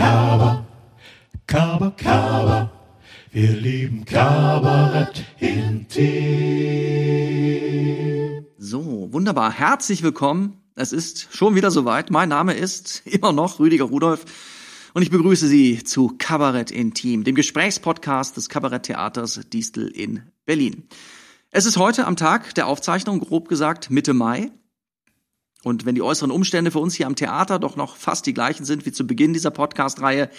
Kaba, Kaba, Kaba. Wir lieben Kabarett intim. So, wunderbar. Herzlich willkommen. Es ist schon wieder soweit. Mein Name ist immer noch Rüdiger Rudolph und ich begrüße Sie zu Kabarett Intim, dem Gesprächspodcast des Kabaretttheaters Distel in Berlin. Es ist heute am Tag der Aufzeichnung, grob gesagt Mitte Mai. Und wenn die äußeren Umstände für uns hier am Theater doch noch fast die gleichen sind wie zu Beginn dieser Podcast-Reihe,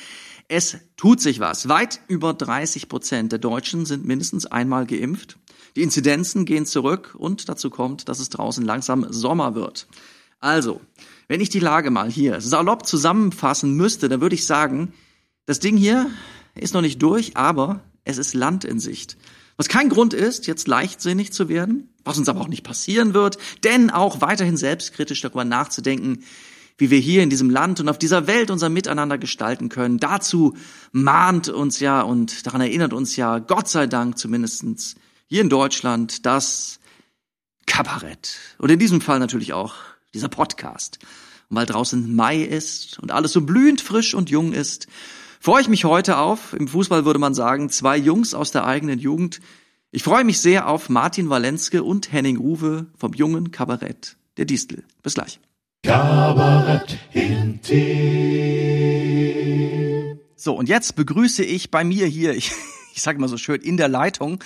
es tut sich was. Weit über 30 Prozent der Deutschen sind mindestens einmal geimpft. Die Inzidenzen gehen zurück und dazu kommt, dass es draußen langsam Sommer wird. Also, wenn ich die Lage mal hier salopp zusammenfassen müsste, dann würde ich sagen, das Ding hier ist noch nicht durch, aber es ist Land in Sicht. Was kein Grund ist, jetzt leichtsinnig zu werden, was uns aber auch nicht passieren wird, denn auch weiterhin selbstkritisch darüber nachzudenken, wie wir hier in diesem Land und auf dieser Welt unser Miteinander gestalten können. Dazu mahnt uns ja und daran erinnert uns ja Gott sei Dank zumindestens hier in Deutschland das Kabarett. Und in diesem Fall natürlich auch dieser Podcast. Und weil draußen Mai ist und alles so blühend frisch und jung ist, freue ich mich heute auf, im Fußball würde man sagen, zwei Jungs aus der eigenen Jugend. Ich freue mich sehr auf Martin Walenske und Henning Ruwe vom jungen Kabarett der Distel. Bis gleich. Kabarett intim. So, und jetzt begrüße ich bei mir hier, ich, ich sage mal so schön, in der Leitung,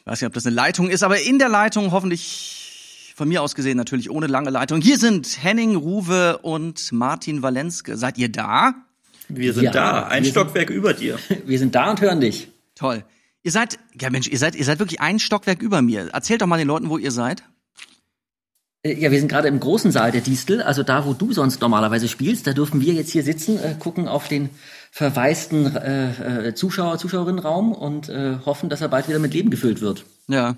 ich weiß nicht, ob das eine Leitung ist, aber in der Leitung hoffentlich von mir aus gesehen natürlich ohne lange Leitung. Hier sind Henning Ruwe und Martin Walenske. Seid ihr da? Wir sind Ja, da, ein Stockwerk über dir. Wir sind da und hören dich. Toll. Ihr seid, ja Mensch, ihr seid, ihr seid wirklich ein Stockwerk über mir. Erzählt doch mal den Leuten, wo ihr seid. Äh, Ja, wir sind gerade im großen Saal der Distel, also da, wo du sonst normalerweise spielst. Da dürfen wir jetzt hier sitzen, äh, gucken auf den verwaisten äh, äh, Zuschauer, Zuschauerinnenraum und äh, hoffen, dass er bald wieder mit Leben gefüllt wird. Ja.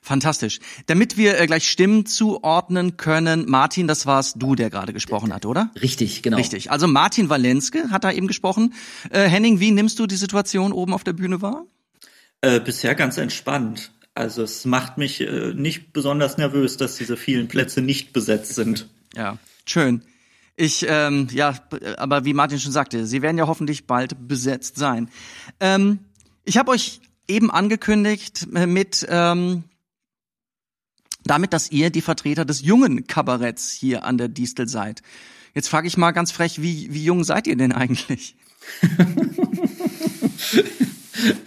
Fantastisch. Damit wir äh, gleich Stimmen zuordnen können, Martin, das warst du, der gerade gesprochen hat, oder? Richtig, genau. Richtig. Also Martin Walenske hat da eben gesprochen. Henning, wie nimmst du die Situation oben auf der Bühne wahr? Äh, bisher ganz entspannt. Also es macht mich äh, nicht besonders nervös, dass diese vielen Plätze nicht besetzt sind. Ja, schön. Ich, ähm, ja, aber wie Martin schon sagte, sie werden ja hoffentlich bald besetzt sein. Ähm, ich habe euch eben angekündigt äh, mit ähm, damit, dass ihr die Vertreter des jungen Kabaretts hier an der Distel seid. Jetzt frage ich mal ganz frech, wie, wie jung seid ihr denn eigentlich?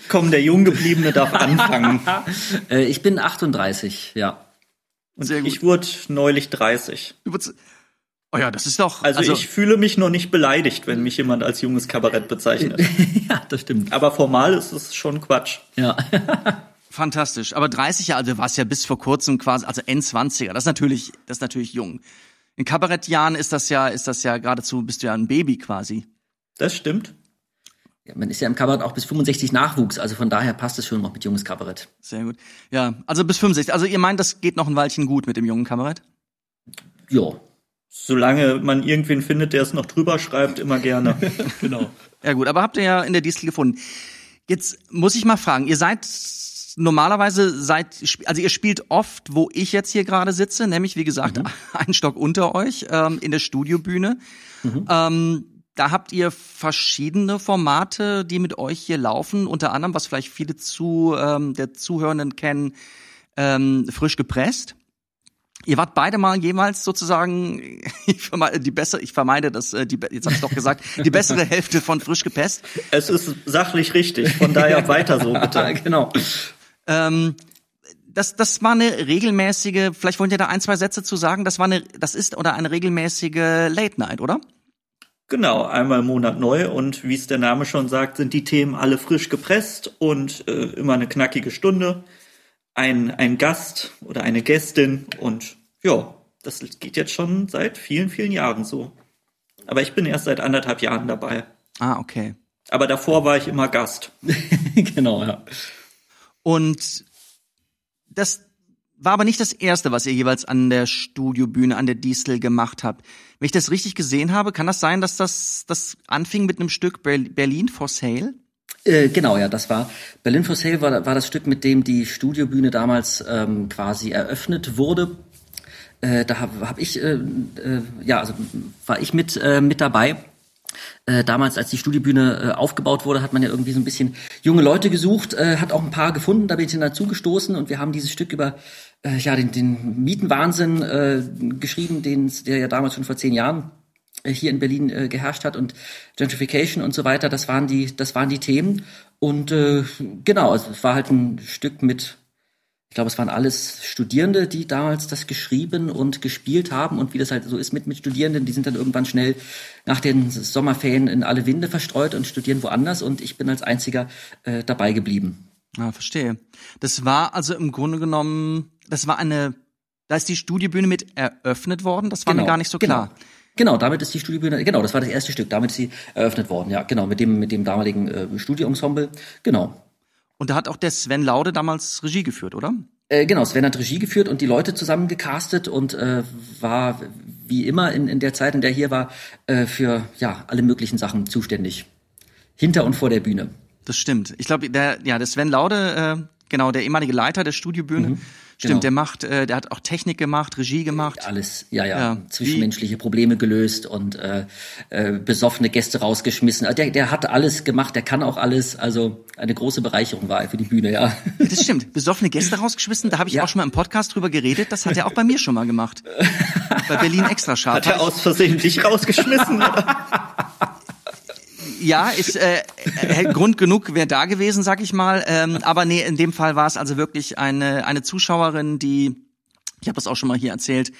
Komm, der Junggebliebene darf anfangen. Äh, ich bin 38, ja. Und Sehr gut. ich wurde neulich 30. Du würdest- Oh ja, das ist doch. Also, ich fühle mich noch nicht beleidigt, wenn mich jemand als junges Kabarett bezeichnet. ja, das stimmt. Aber formal ist es schon Quatsch. Ja. Fantastisch. Aber 30 Jahre, also du warst ja bis vor kurzem quasi, also N20er. Das ist natürlich, das ist natürlich jung. In Kabarettjahren ist das ja, ist das ja geradezu, bist du ja ein Baby quasi. Das stimmt. Ja. Man ist ja im Kabarett auch bis 65 Nachwuchs, also von daher passt es schon noch mit junges Kabarett. Sehr gut. Ja, also bis 65. Also ihr meint, das geht noch ein Weilchen gut mit dem jungen Kabarett? Ja. Solange man irgendwen findet, der es noch drüber schreibt, immer gerne. Genau. Ja gut, aber habt ihr ja in der Distel gefunden. Jetzt muss ich mal fragen, ihr seid normalerweise seid, also ihr spielt oft, wo ich jetzt hier gerade sitze, nämlich wie gesagt einen Stock unter euch ähm, in der Studiobühne. Ähm, da habt ihr verschiedene Formate, die mit euch hier laufen, unter anderem, was vielleicht viele zu ähm, der Zuhörenden kennen, ähm, frisch gepresst. Ihr wart beide mal jemals sozusagen, ich vermeide, die bessere, ich vermeide das, äh, die, jetzt habe ich doch gesagt, die bessere Hälfte von frisch gepresst. es ist sachlich richtig, von daher weiter so bitte. genau. Ähm, das, das war eine regelmäßige, vielleicht wollt ihr da ein, zwei Sätze zu sagen, das war eine, das ist oder eine regelmäßige Late Night, oder? Genau, einmal im Monat neu und wie es der Name schon sagt, sind die Themen alle frisch gepresst und äh, immer eine knackige Stunde. Ein, ein Gast oder eine Gästin und ja, das geht jetzt schon seit vielen, vielen Jahren so. Aber ich bin erst seit anderthalb Jahren dabei. Ah, okay. Aber davor war ich immer Gast. genau, ja. Und das war aber nicht das erste, was ihr jeweils an der Studiobühne, an der Distel gemacht habt. Wenn ich das richtig gesehen habe, kann das sein, dass das, das anfing mit einem Stück Ber- Berlin for Sale? Äh, genau, ja, das war Berlin for Sale war, war das Stück, mit dem die Studiobühne damals ähm, quasi eröffnet wurde. Äh, da habe hab ich, äh, äh, ja, also war ich mit äh, mit dabei Äh, damals, als die Studiebühne äh, aufgebaut wurde, hat man ja irgendwie so ein bisschen junge Leute gesucht, äh, hat auch ein paar gefunden, da bin ich dann dazu gestoßen und wir haben dieses Stück über äh, ja den, den Mietenwahnsinn äh, geschrieben, den der ja damals schon vor zehn Jahren äh, hier in Berlin äh, geherrscht hat und Gentrification und so weiter. Das waren die, das waren die Themen und äh, genau, also es war halt ein Stück mit ich glaube, es waren alles Studierende, die damals das geschrieben und gespielt haben. Und wie das halt so ist mit, mit Studierenden, die sind dann irgendwann schnell nach den Sommerferien in alle Winde verstreut und studieren woanders. Und ich bin als einziger äh, dabei geblieben. Ah, verstehe. Das war also im Grunde genommen, das war eine, da ist die Studiebühne mit eröffnet worden. Das war genau, mir gar nicht so klar. Genau. Genau, damit ist die Studiebühne, genau, das war das erste Stück, damit ist sie eröffnet worden, ja, genau, mit dem, mit dem damaligen äh, Studioensemble, genau. Und da hat auch der Sven Laude damals Regie geführt, oder? Äh, genau, Sven hat Regie geführt und die Leute zusammen gecastet und äh, war wie immer in, in der Zeit, in der er hier war, äh, für ja alle möglichen Sachen zuständig. Hinter und vor der Bühne. Das stimmt. Ich glaube, der, ja, der Sven Laude, äh, genau, der ehemalige Leiter der Studiobühne, Mhm. Stimmt, Genau. der macht, äh, der hat auch Technik gemacht, Regie gemacht. Alles, ja, ja, Ja, zwischenmenschliche Probleme gelöst und äh, äh, besoffene Gäste rausgeschmissen. Also der, der hat alles gemacht, der kann auch alles. Also eine große Bereicherung war er für die Bühne, ja. Das stimmt. Besoffene Gäste rausgeschmissen, da habe ich Ja. auch schon mal im Podcast drüber geredet. Das hat er auch bei mir schon mal gemacht. Bei Berlin extra scharf. Hat er aus Versehen dich rausgeschmissen? Ja, ist äh, äh, Grund genug wäre da gewesen, sag ich mal. Ähm, aber nee, in dem Fall war es also wirklich eine eine Zuschauerin, die, ich habe das auch schon mal hier erzählt,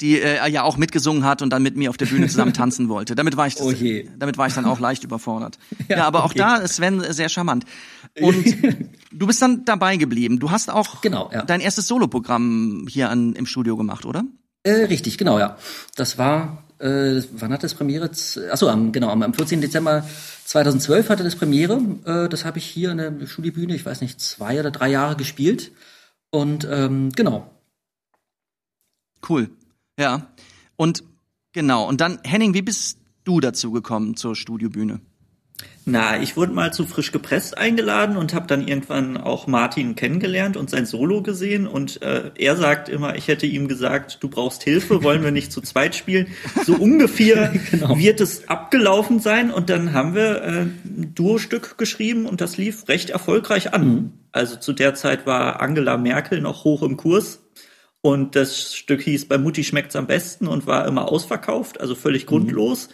die äh, ja auch mitgesungen hat und dann mit mir auf der Bühne zusammen tanzen wollte. Damit war ich, das, Oh damit war ich dann auch leicht überfordert. Ja, aber auch okay. da ist Sven sehr charmant. Und du bist dann dabei geblieben. Du hast auch Genau, ja. dein erstes Soloprogramm hier an, im Studio gemacht, oder? Äh, richtig, genau, ja. Das war, äh, wann hat das Premiere? Achso, am, genau, am, am 14. Dezember 2012 hatte das Premiere. Äh, das habe ich hier in der Studiebühne, ich weiß nicht, zwei oder drei Jahre gespielt. Und ähm, genau. Cool. Ja. Und genau. Und dann, Henning, wie bist du dazu gekommen zur Studiobühne? Na, ich wurde mal zu frisch gepresst eingeladen und habe dann irgendwann auch Martin kennengelernt und sein Solo gesehen und äh, er sagt immer, ich hätte ihm gesagt, du brauchst Hilfe, wollen wir nicht zu zweit spielen. So ungefähr Genau. wird es abgelaufen sein und dann haben wir äh, ein Duo-Stück geschrieben und das lief recht erfolgreich an. Also zu der Zeit war Angela Merkel noch hoch im Kurs und das Stück hieß Bei Mutti schmeckt's am besten und war immer ausverkauft, also völlig grundlos.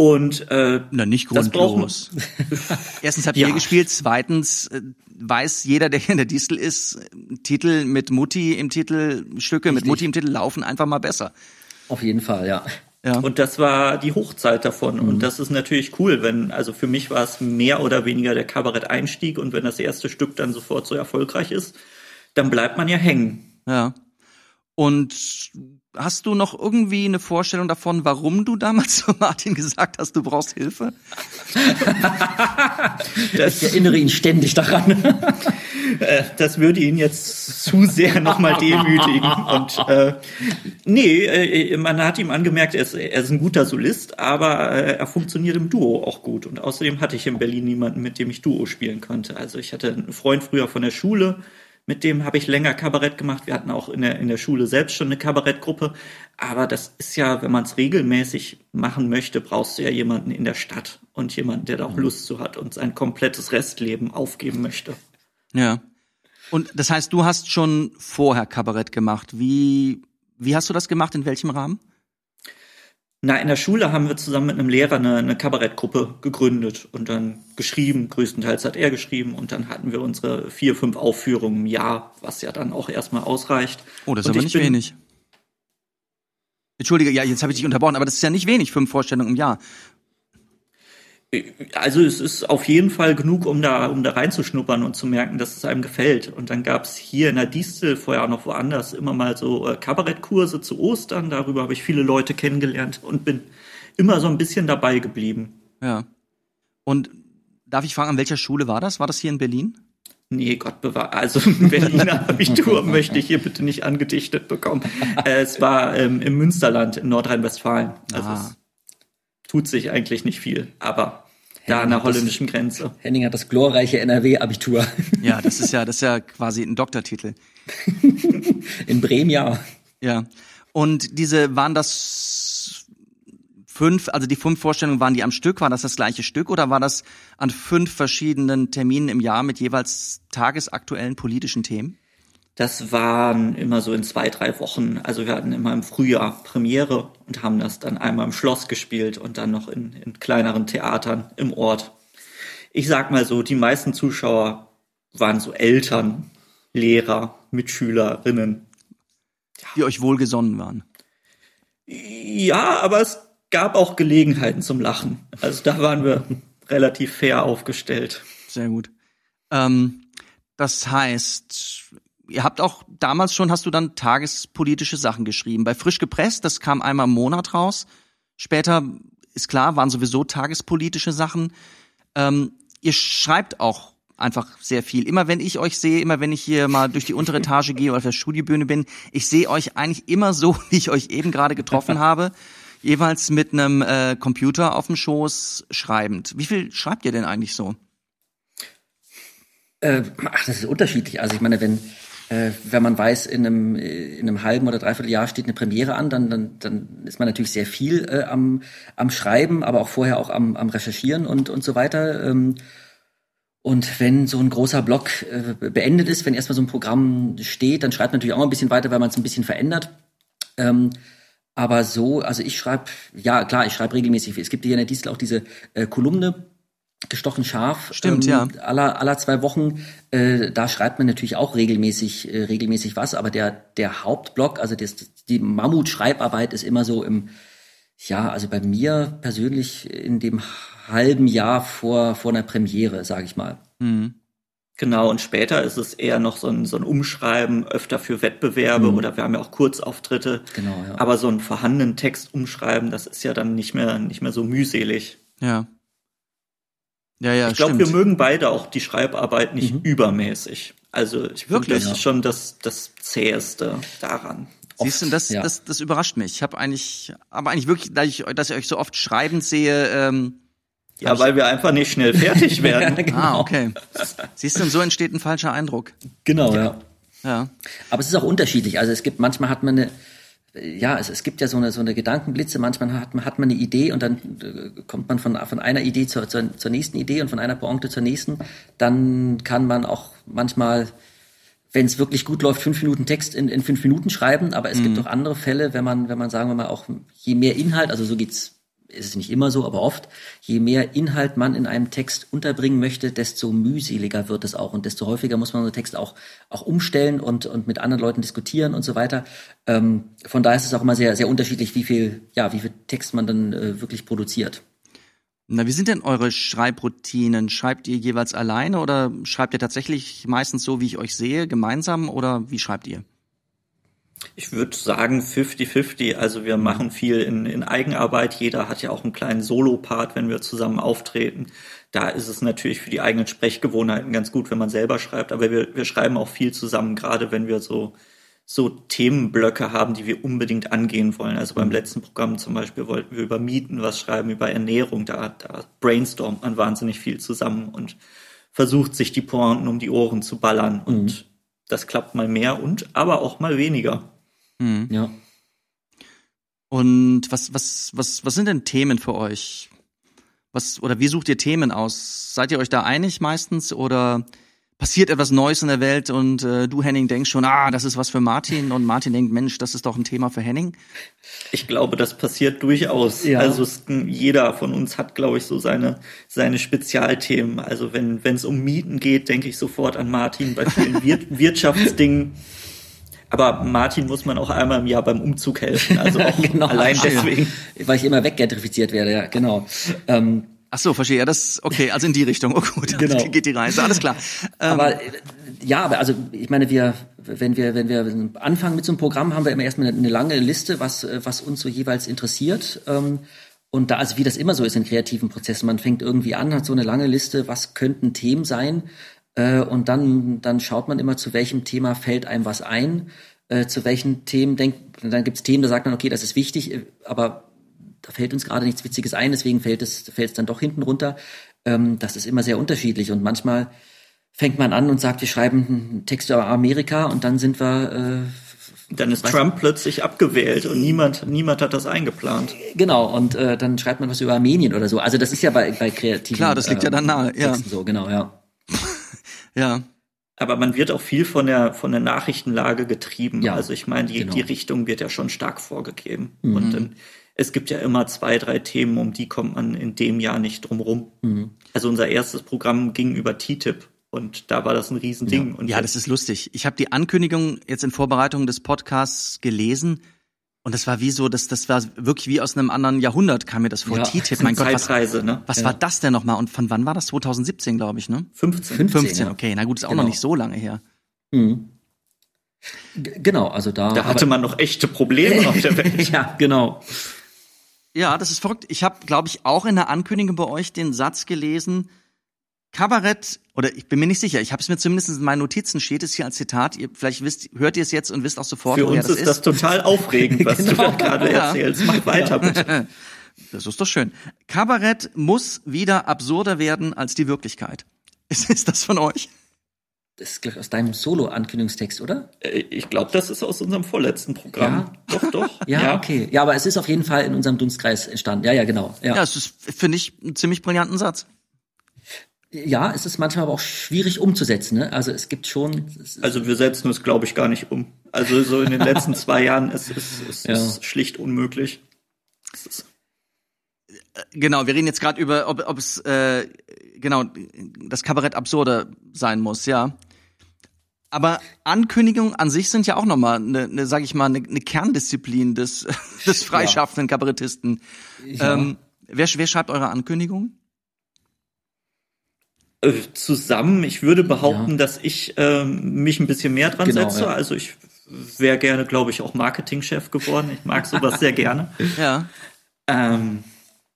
Und äh, Na, nicht grundlos. Erstens habt Ja. ihr gespielt, zweitens äh, weiß jeder, der in der Distel ist, Titel mit Mutti im Titel, Stücke mit Richtig. Mutti im Titel laufen einfach mal besser. Auf jeden Fall, ja. Ja. Und das war die Hochzeit davon. Und das ist natürlich cool, wenn, also für mich war es mehr oder weniger der Kabarett-Einstieg und wenn das erste Stück dann sofort so erfolgreich ist, dann bleibt man ja hängen. ja. Und hast du noch irgendwie eine Vorstellung davon, warum du damals zu Martin gesagt hast, du brauchst Hilfe? Ich erinnere ihn ständig daran. äh, das würde ihn jetzt zu sehr nochmal demütigen. Und äh, nee, äh, man hat ihm angemerkt, er ist, er ist ein guter Solist, aber äh, er funktioniert im Duo auch gut. Und außerdem hatte ich in Berlin niemanden, mit dem ich Duo spielen konnte. Also ich hatte einen Freund früher von der Schule, mit dem habe ich länger Kabarett gemacht. Wir hatten auch in der, in der Schule selbst schon eine Kabarettgruppe. Aber das ist ja, wenn man es regelmäßig machen möchte, brauchst du ja jemanden in der Stadt und jemanden, der da auch Lust zu hat und sein komplettes Restleben aufgeben möchte. Ja. Und das heißt, du hast schon vorher Kabarett gemacht. Wie, wie hast du das gemacht? In welchem Rahmen? Na, in der Schule haben wir zusammen mit einem Lehrer eine, eine Kabarettgruppe gegründet und dann geschrieben. Größtenteils hat er geschrieben und dann hatten wir unsere vier, fünf Aufführungen im Jahr, was ja dann auch erstmal ausreicht. Oh, das ist Und aber ich nicht bin- wenig. Entschuldige, ja, jetzt habe ich dich unterbrochen, aber das ist ja nicht wenig, fünf Vorstellungen im Jahr. Also es ist auf jeden Fall genug, um da, um da reinzuschnuppern und zu merken, dass es einem gefällt. Und dann gab's hier in der Distel, vorher auch noch woanders, immer mal so äh, Kabarettkurse zu Ostern. Darüber habe ich viele Leute kennengelernt und bin immer so ein bisschen dabei geblieben. Ja. Und darf ich fragen, an welcher Schule war das? War das hier in Berlin? Nee, Gott bewahre. Also ein Berliner Abitur möchte ich hier bitte nicht angedichtet bekommen. Äh, es war ähm, im Münsterland in Nordrhein-Westfalen. Also Ah. es tut sich eigentlich nicht viel, aber da an der hat das- holländischen Grenze. Henning hat das glorreiche NRW-Abitur. Ja, das ist ja, das ist ja quasi ein Doktortitel. In Bremen, ja. Ja. Und diese, waren das fünf, also die fünf Vorstellungen waren die am Stück, war das das gleiche Stück oder war das an fünf verschiedenen Terminen im Jahr mit jeweils tagesaktuellen politischen Themen? Das waren immer so in zwei, drei Wochen. Also wir hatten immer im Frühjahr Premiere und haben das dann einmal im Schloss gespielt und dann noch in, in kleineren Theatern im Ort. Ich sag mal so, die meisten Zuschauer waren so Eltern, Lehrer, Mitschülerinnen. Die euch wohlgesonnen waren. Ja, aber es gab auch Gelegenheiten zum Lachen. Also da waren wir relativ fair aufgestellt. Sehr gut. Ähm, das heißt, ihr habt auch damals schon, hast du dann tagespolitische Sachen geschrieben. Bei Frisch gepresst, das kam einmal im Monat raus. Später ist klar, waren sowieso tagespolitische Sachen. Ähm, ihr schreibt auch einfach sehr viel. Immer wenn ich euch sehe, immer wenn ich hier mal durch die untere Etage gehe oder auf der Studiobühne bin, ich sehe euch eigentlich immer so, wie ich euch eben gerade getroffen habe, jeweils mit einem äh, Computer auf dem Schoß schreibend. Wie viel schreibt ihr denn eigentlich so? Äh, ach, das ist unterschiedlich. Also ich meine, wenn äh, wenn man weiß, in einem, in einem halben oder dreiviertel Jahr steht eine Premiere an, dann, dann, dann ist man natürlich sehr viel äh, am, am Schreiben, aber auch vorher auch am, am Recherchieren und, und so weiter. Ähm, und wenn so ein großer Block äh, beendet ist, wenn erstmal so ein Programm steht, dann schreibt man natürlich auch ein bisschen weiter, weil man es ein bisschen verändert. Ähm, aber so, also ich schreibe, ja klar, ich schreibe regelmäßig. Es gibt hier in der Distel auch diese äh, Kolumne, gestochen scharf. Stimmt, ähm, ja. Aller, aller zwei Wochen, äh, da schreibt man natürlich auch regelmäßig, äh, regelmäßig was, aber der, der Hauptblock, also das, die Mammut-Schreibarbeit ist immer so im, ja, also bei mir persönlich in dem halben Jahr vor, vor einer Premiere, sage ich mal. Mhm. Genau, und später ist es eher noch so ein, so ein Umschreiben, öfter für Wettbewerbe mhm. oder wir haben ja auch Kurzauftritte. Genau, ja. Aber so einen vorhandenen Text umschreiben, das ist ja dann nicht mehr, nicht mehr so mühselig. Ja. Ja, ja, ich glaube, wir mögen beide auch die Schreibarbeit nicht mhm. übermäßig. Also ich Wirklich, das ist schon das, das Zäheste daran. Siehst du, das, ja. das, das überrascht mich. Ich habe eigentlich, aber eigentlich wirklich, dass ich, dass ich euch so oft schreibend sehe, ähm, ja, weil wir einfach nicht schnell fertig werden. ja, genau. Ah, okay. Siehst du, so entsteht ein falscher Eindruck. Genau, ja. ja. Aber es ist auch unterschiedlich. Also es gibt, manchmal hat man eine, ja, es, es gibt ja so eine, so eine Gedankenblitze, manchmal hat man, hat man eine Idee und dann äh, kommt man von, von einer Idee zur, zur, zur nächsten Idee und von einer Pointe zur nächsten. Dann kann man auch manchmal, wenn es wirklich gut läuft, fünf Minuten Text in, in fünf Minuten schreiben, aber es mhm. gibt auch andere Fälle, wenn man, wenn man sagen wir mal auch, je mehr Inhalt, also so geht's ist es nicht immer so, aber oft, je mehr Inhalt man in einem Text unterbringen möchte, desto mühseliger wird es auch und desto häufiger muss man so Text auch, auch umstellen und, und mit anderen Leuten diskutieren und so weiter. Ähm, von daher ist es auch immer sehr, sehr unterschiedlich, wie viel, ja, wie viel Text man dann äh, wirklich produziert. Na, wie sind denn eure Schreibroutinen? Schreibt ihr jeweils alleine oder schreibt ihr tatsächlich meistens so, wie ich euch sehe, gemeinsam oder wie schreibt ihr? Ich würde sagen 50-50. Also wir machen viel in, in Eigenarbeit. Jeder hat ja auch einen kleinen Solo-Part, wenn wir zusammen auftreten. Da ist es natürlich für die eigenen Sprechgewohnheiten ganz gut, wenn man selber schreibt. Aber wir, wir schreiben auch viel zusammen, gerade wenn wir so, so Themenblöcke haben, die wir unbedingt angehen wollen. Also beim letzten Programm zum Beispiel wollten wir über Mieten was schreiben, über Ernährung. Da, da brainstormt man wahnsinnig viel zusammen und versucht sich die Pointen um die Ohren zu ballern. Und mhm. das klappt mal mehr und aber auch mal weniger. Mhm. Ja. Und was, was, was, was sind denn Themen für euch? Was, oder wie sucht ihr Themen aus? Seid ihr euch da einig meistens oder passiert etwas Neues in der Welt und äh, du, Henning, denkst schon, ah, das ist was für Martin und Martin denkt, Mensch, das ist doch ein Thema für Henning? Ich glaube, das passiert durchaus. Ja. Also es, jeder von uns hat, glaube ich, so seine, seine Spezialthemen. Also wenn es um Mieten geht, denke ich sofort an Martin. Bei vielen Wir Wirtschaftsdingen aber Martin muss man auch einmal im Jahr beim Umzug helfen. Also auch genau. allein deswegen. Weil ich immer weggentrifiziert werde, ja, genau. Ähm, Ach so, verstehe. Ja, das okay, also in die Richtung. Oh gut, genau. geht die Reise. Alles klar. Ähm, aber ja, aber also ich meine, wir, wenn wir, wenn wir anfangen mit so einem Programm, haben wir immer erstmal eine, eine lange Liste, was, was uns so jeweils interessiert. Ähm, und da, also wie das immer so ist in kreativen Prozessen, man fängt irgendwie an, hat so eine lange Liste, was könnten Themen sein, äh, und dann, dann schaut man immer, zu welchem Thema fällt einem was ein, äh, zu welchen Themen denkt, dann gibt es Themen, da sagt man, okay, das ist wichtig, äh, aber da fällt uns gerade nichts Witziges ein, deswegen fällt es, fällt es dann doch hinten runter. Ähm, das ist immer sehr unterschiedlich und manchmal fängt man an und sagt, wir schreiben einen Text über Amerika und dann sind wir Dann ist Trump plötzlich abgewählt und niemand, niemand hat das eingeplant. Genau, und äh, dann schreibt man was über Armenien oder so. Also das ist ja bei, bei kreativen Klar, das liegt ja dann nahe, ja. Texten so, genau, ja. Ja. Aber man wird auch viel von der, von der Nachrichtenlage getrieben. Ja, also ich meine, die, genau. die Richtung wird ja schon stark vorgegeben. Und dann, es gibt ja immer zwei, drei Themen, um die kommt man in dem Jahr nicht drum rum. Also unser erstes Programm ging über TTIP und da war das ein Riesending. Und Ja, das ist lustig. Ich habe die Ankündigung jetzt in Vorbereitung des Podcasts gelesen und das war wie so, das, das war wirklich wie aus einem anderen Jahrhundert kam mir das vor. Ja, TTIP, mein Gott, was, Zeitreise, ne? was war das denn nochmal? Und von wann war das? 2017, glaube ich, ne? 15. 15, 15, ja. okay. Na gut, ist auch Genau. noch nicht so lange her. Mhm. Genau, also da. Da hatte man noch echte Probleme auf der Welt. ja, genau. Ja, das ist verrückt. Ich habe, glaube ich, auch in der Ankündigung bei euch den Satz gelesen, Kabarett, oder ich bin mir nicht sicher, ich habe es mir zumindest in meinen Notizen, steht es hier als Zitat, ihr, vielleicht wisst, hört ihr es jetzt und wisst auch sofort, Für uns das ist das total aufregend, was du da gerade Ja. erzählst. Mach weiter, bitte. Das ist doch schön. Kabarett muss wieder absurder werden als die Wirklichkeit. Ist, ist das von euch? Das ist gleich aus deinem Solo-Ankündigungstext, oder? Äh, Ich glaube, das ist aus unserem vorletzten Programm. Doch, doch. Ja, okay. Ja, aber es ist auf jeden Fall in unserem Dunstkreis entstanden. Ja, ja, genau. Ja, Ja, es ist, finde ich, einen ziemlich brillanten Satz. Ja es ist manchmal aber auch schwierig umzusetzen. Ne? Also es gibt schon. es Also wir setzen es, glaube ich, gar nicht um. Also so in den letzten zwei Jahren ist es ist, Ja. ist schlicht unmöglich. Es ist, Genau, wir reden jetzt gerade über, ob, ob es äh, genau das Kabarett absurder sein muss, ja. Aber Ankündigungen an sich sind ja auch nochmal eine, eine sag ich mal, eine, eine Kerndisziplin des, des freischaffenden Kabarettisten. Ähm, wer, wer schreibt eure Ankündigungen? Äh, zusammen, ich würde behaupten, dass ich ähm, mich ein bisschen mehr dran Genau, setze. ja. Also ich wäre gerne, glaube ich, auch Marketingchef geworden. Ich mag sowas sehr gerne. Ja. Ähm,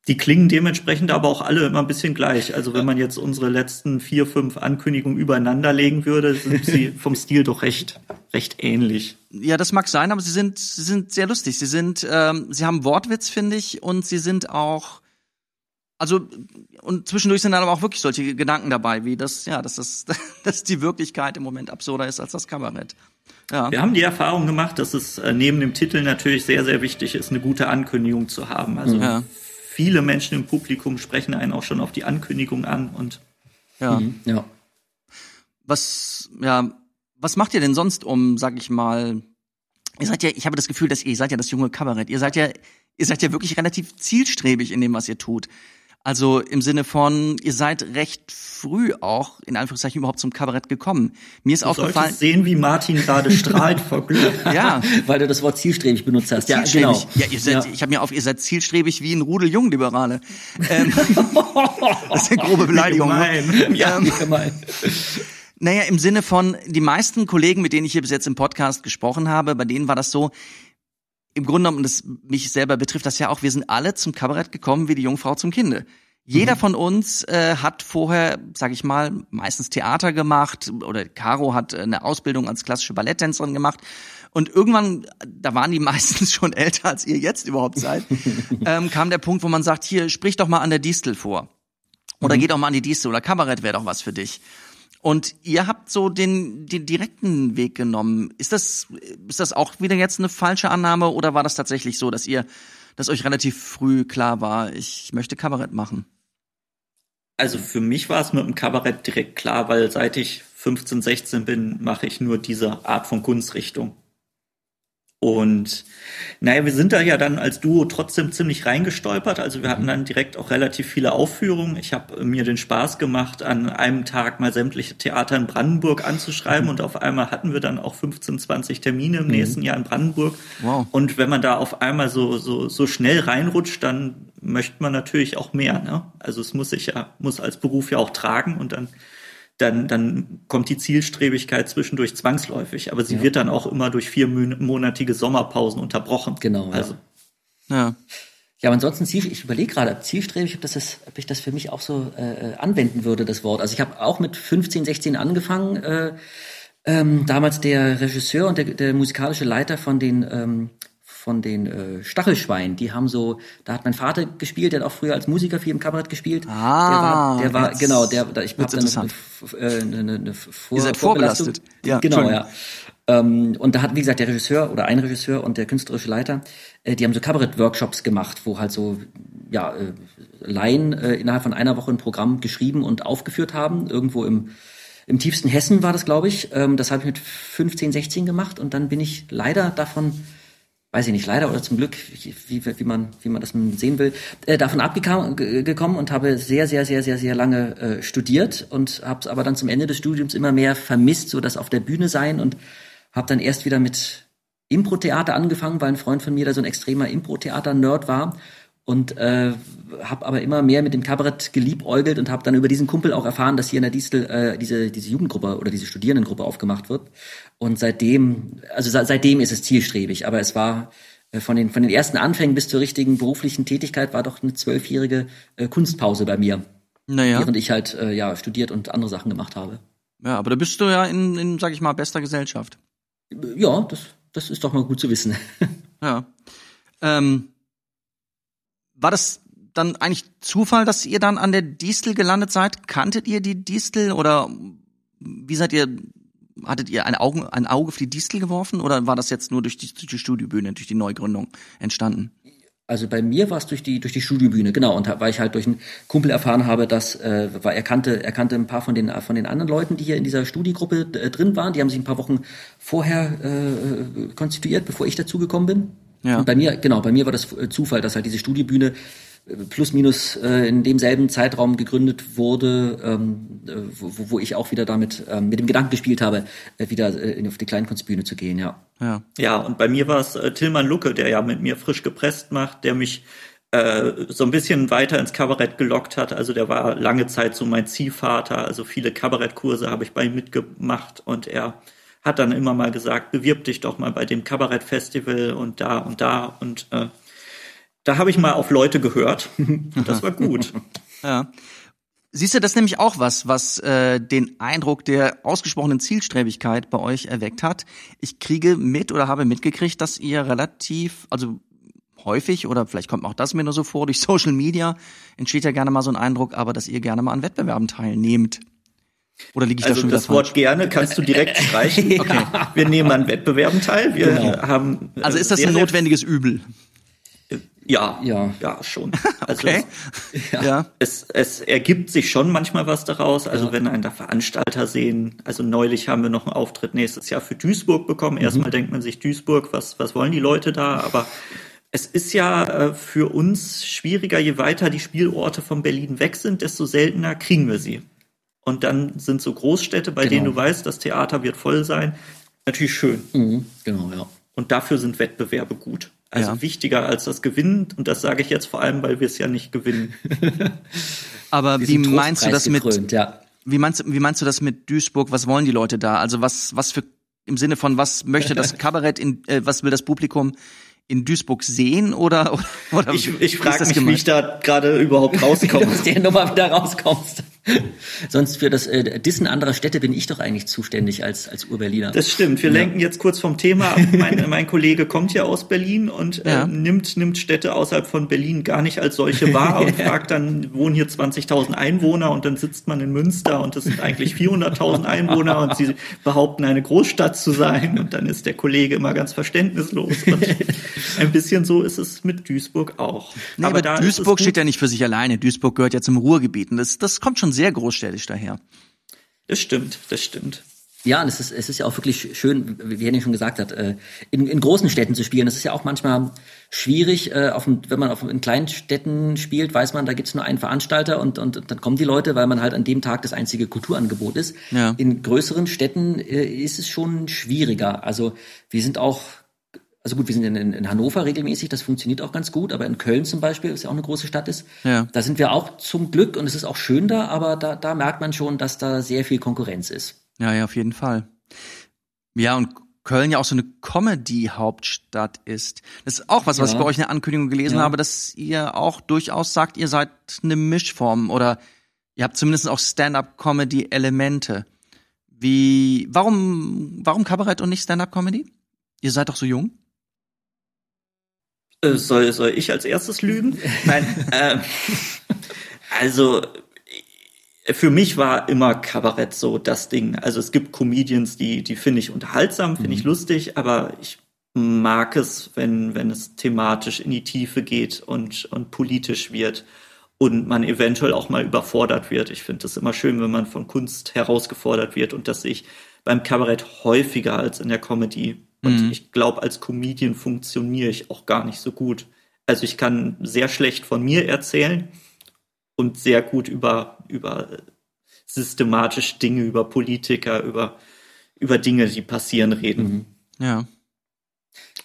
die klingen dementsprechend aber auch alle immer ein bisschen gleich. Also wenn man jetzt unsere letzten vier, fünf Ankündigungen übereinander legen würde, sind sie vom Stil doch recht, recht ähnlich. Ja, das mag sein, aber sie sind, sie sind sehr lustig. Sie sind, ähm, sie haben Wortwitz, finde ich, und sie sind auch, also, und zwischendurch sind dann aber auch wirklich solche Gedanken dabei, wie das, ja, dass das, dass die Wirklichkeit im Moment absurder ist als das Kabarett. Ja. Wir haben die Erfahrung gemacht, dass es äh, neben dem Titel natürlich sehr, sehr wichtig ist, eine gute Ankündigung zu haben. Also Ja. viele Menschen im Publikum sprechen einen auch schon auf die Ankündigung an und ja. ja. Was, ja, was macht ihr denn sonst um, sag ich mal, ihr seid ja, ich habe das Gefühl, dass ihr, ihr seid ja das junge Kabarett. Ihr seid ja, ihr seid ja wirklich relativ zielstrebig in dem, was ihr tut. Also im Sinne von, ihr seid recht früh auch, in Anführungszeichen, überhaupt zum Kabarett gekommen. Mir ist du aufgefallen, sehen, wie Martin gerade strahlt vor Glück. ja, Weil du das Wort zielstrebig benutzt hast. Ja, zielstrebig. genau. Ja, ihr seid, ich habe mir auf, ihr seid zielstrebig wie ein Rudel Jungliberale. Ähm, das ist eine grobe Beleidigung. ne? Gemein. Ja, wie gemein. Naja, im Sinne von, die meisten Kollegen, mit denen ich hier bis jetzt im Podcast gesprochen habe, bei denen war das so, im Grunde genommen, und das mich selber betrifft das ja auch, wir sind alle zum Kabarett gekommen wie die Jungfrau zum Kinde. Jeder von uns äh, hat vorher, sag ich mal, meistens Theater gemacht oder Caro hat äh, eine Ausbildung als klassische Balletttänzerin gemacht. Und irgendwann, da waren die meistens schon älter, als ihr jetzt überhaupt seid, ähm, kam der Punkt, wo man sagt, hier, sprich doch mal an der Distel vor. Oder geh doch mal an die Distel oder Kabarett wäre doch was für dich. Und ihr habt so den, den direkten Weg genommen. Ist das, ist das auch wieder jetzt eine falsche Annahme oder war das tatsächlich so, dass ihr, dass euch relativ früh klar war, ich möchte Kabarett machen? Also für mich war es mit dem Kabarett direkt klar, weil seit ich 15, 16 bin, mache ich nur diese Art von Kunstrichtung. Und naja, wir sind da ja dann als Duo trotzdem ziemlich reingestolpert. Also wir hatten dann direkt auch relativ viele Aufführungen. Ich habe mir den Spaß gemacht, an einem Tag mal sämtliche Theater in Brandenburg anzuschreiben und auf einmal hatten wir dann auch 15, 20 Termine im nächsten Jahr in Brandenburg. Wow. Und wenn man da auf einmal so, so, so schnell reinrutscht, dann möchte man natürlich auch mehr. Ne? Also es muss sich ja, muss als Beruf ja auch tragen und dann dann, dann kommt die Zielstrebigkeit zwischendurch zwangsläufig. Aber sie wird dann auch immer durch viermonatige Sommerpausen unterbrochen. Genau, ja. Also Ja. Ja, aber ansonsten, Ziel, ich überlege gerade, ob zielstrebig, ob, das das, ob ich das für mich auch so äh, anwenden würde, das Wort. Also ich habe auch mit 15, 16 angefangen. Äh, ähm, damals der Regisseur und der, der musikalische Leiter von den ähm, von den äh, Stachelschweinen, die haben so, da hat mein Vater gespielt, der hat auch früher als Musiker viel im Kabarett gespielt. Ah, der war, der war genau, der, da, ich habe dann eine, interessant. eine, eine, eine, Vor Ihr seid vorbelastet. Ja, genau, ja. Ähm, und da hat, wie gesagt, der Regisseur oder ein Regisseur und der künstlerische Leiter, äh, die haben so Kabarett-Workshops gemacht, wo halt so, ja, äh, Laien äh, innerhalb von einer Woche ein Programm geschrieben und aufgeführt haben. Irgendwo im, im tiefsten Hessen war das, glaube ich. Ähm, das habe ich mit 15, 16 gemacht und dann bin ich leider davon weiß ich nicht, leider oder zum Glück, wie, wie, man, wie man das sehen will, äh, davon abgekommen und habe sehr, sehr, sehr, sehr, sehr lange äh, studiert und habe es aber dann zum Ende des Studiums immer mehr vermisst, so das auf der Bühne sein und habe dann erst wieder mit Impro-Theater angefangen, weil ein Freund von mir da so ein extremer Impro-Theater-Nerd war und äh, habe aber immer mehr mit dem Kabarett geliebäugelt und habe dann über diesen Kumpel auch erfahren, dass hier in der Distel äh, diese diese Jugendgruppe oder diese Studierendengruppe aufgemacht wird und seitdem also seitdem ist es zielstrebig, aber es war äh, von den von den ersten Anfängen bis zur richtigen beruflichen Tätigkeit war doch eine zwölfjährige äh, Kunstpause bei mir, Naja. während ich halt äh, ja studiert und andere Sachen gemacht habe. Ja, aber da bist du ja in, in sag ich mal, bester Gesellschaft. Ja, das das ist doch mal gut zu wissen. Ja. Ähm, war das dann eigentlich Zufall, dass ihr dann an der Distel gelandet seid? Kanntet ihr die Distel oder wie seid ihr, hattet ihr ein, Augen, ein Auge für die Distel geworfen oder war das jetzt nur durch die, durch die Studiobühne, durch die Neugründung entstanden? Also bei mir war es durch die durch die Studiobühne, genau, und weil ich halt durch einen Kumpel erfahren habe, dass äh, weil er kannte er kannte ein paar von den von den anderen Leuten, die hier in dieser Studiegruppe äh, drin waren, die haben sich ein paar Wochen vorher äh, konstituiert, bevor ich dazugekommen bin. Ja. Und bei mir, genau, bei mir war das äh, Zufall, dass halt diese Studiebühne äh, plus minus äh, in demselben Zeitraum gegründet wurde, ähm, äh, wo, wo ich auch wieder damit ähm, mit dem Gedanken gespielt habe, äh, wieder äh, auf die Kleinkunstbühne zu gehen, ja. Ja. Ja, und bei mir war es äh, Tillmann Lucke, der ja mit mir frisch gepresst macht, der mich äh, so ein bisschen weiter ins Kabarett gelockt hat. Also der war lange Zeit so mein Ziehvater. Also viele Kabarettkurse habe ich bei ihm mitgemacht und er hat dann immer mal gesagt, bewirb dich doch mal bei dem Kabarettfestival und da und da und äh, da habe ich mal auf Leute gehört. Das war gut. Ja. Siehst du, das ist nämlich auch was, was äh, den Eindruck der ausgesprochenen Zielstrebigkeit bei euch erweckt hat. Ich kriege mit oder habe mitgekriegt, dass ihr relativ, also häufig oder vielleicht kommt auch das mir nur so vor, durch Social Media entsteht ja gerne mal so ein Eindruck, aber dass ihr gerne mal an Wettbewerben teilnehmt. Oder liege ich da Also schon wieder das Wort falsch? gerne kannst du direkt streichen. Okay. Wir nehmen an Wettbewerben teil. Wir Genau. haben äh, Also ist das ein notwendiges Übel? Ja, Ja. ja, schon. Also Okay. Ja. es, es ergibt sich schon manchmal was daraus. Also wenn einen da Veranstalter sehen, also neulich haben wir noch einen Auftritt nächstes Jahr für Duisburg bekommen. Erstmal denkt man sich Duisburg, was, was wollen die Leute da? Aber es ist ja äh, für uns schwieriger, je weiter die Spielorte von Berlin weg sind, desto seltener kriegen wir sie. Und dann sind so Großstädte, bei denen Genau. du weißt, das Theater wird voll sein, natürlich schön. Mhm, genau, ja. Und dafür sind Wettbewerbe gut. Also Ja. wichtiger als das Gewinnen. Und das sage ich jetzt vor allem, weil wir es ja nicht gewinnen. Aber wie meinst du das mit, trostpreisgekrönt, ja. wie meinst, du- wie meinst du das mit Duisburg? Was wollen die Leute da? Also was, was für, im Sinne von, was möchte das Kabarett in, äh, was will das Publikum in Duisburg sehen oder, oder, oder Ich, wie ich frage mich, wie gemeint? ich da gerade überhaupt Wie du rauskomme. aus der Nummer wieder rauskommst. Sonst für das äh, Dissen anderer Städte bin ich doch eigentlich zuständig als, als Urberliner. Das stimmt. Wir lenken jetzt kurz vom Thema ab. Mein, mein Kollege kommt ja aus Berlin und äh, Ja. nimmt, nimmt Städte außerhalb von Berlin gar nicht als solche wahr und fragt dann, wohnen hier 20.000 Einwohner und dann sitzt man in Münster und es sind eigentlich 400.000 Einwohner und sie behaupten, eine Großstadt zu sein und dann ist der Kollege immer ganz verständnislos und ein bisschen so ist es mit Duisburg auch. Nee, aber, da ist es Duisburg steht ja nicht für sich alleine. Duisburg gehört ja zum Ruhrgebiet. Und das, das kommt schon sehr großstädtisch daher. Das stimmt, das stimmt. Ja, und es ist, es ist ja auch wirklich schön, wie Henning schon gesagt hat, äh, in, in großen Städten zu spielen. Das ist ja auch manchmal schwierig. Äh, auf, dem- wenn man auf, in kleinen Städten spielt, weiß man, da gibt's nur einen Veranstalter und, und, und dann kommen die Leute, weil man halt an dem Tag das einzige Kulturangebot ist. Ja. In größeren Städten äh, ist es schon schwieriger. Also wir sind auch also gut, wir sind in, in, Hannover regelmäßig, das funktioniert auch ganz gut, aber in Köln zum Beispiel, was ja auch eine große Stadt ist, Ja. da sind wir auch zum Glück und es ist auch schön da, aber da, da merkt man schon, dass da sehr viel Konkurrenz ist. Ja, ja, auf jeden Fall. Ja, und Köln ja auch so eine Comedy-Hauptstadt ist. Das ist auch was, was Ja. ich bei euch in der Ankündigung gelesen Ja. habe, dass ihr auch durchaus sagt, ihr seid eine Mischform oder ihr habt zumindest auch Stand-up-Comedy-Elemente. Wie, warum, warum Kabarett und nicht Stand-up-Comedy? Ihr seid doch so jung. Äh, soll, soll ich als erstes lügen? Nein, ähm, also für mich war immer Kabarett so das Ding. Also es gibt Comedians, die, die finde ich unterhaltsam, finde ich lustig, aber ich mag es, wenn, wenn es thematisch in die Tiefe geht und, und politisch wird und man eventuell auch mal überfordert wird. Ich finde es immer schön, wenn man von Kunst herausgefordert wird und das sehe ich beim Kabarett häufiger als in der Comedy. Und ich glaube, als Comedian funktioniere ich auch gar nicht so gut. Also ich kann sehr schlecht von mir erzählen und sehr gut über, über systematisch Dinge, über Politiker, über, über Dinge, die passieren, reden. Ja.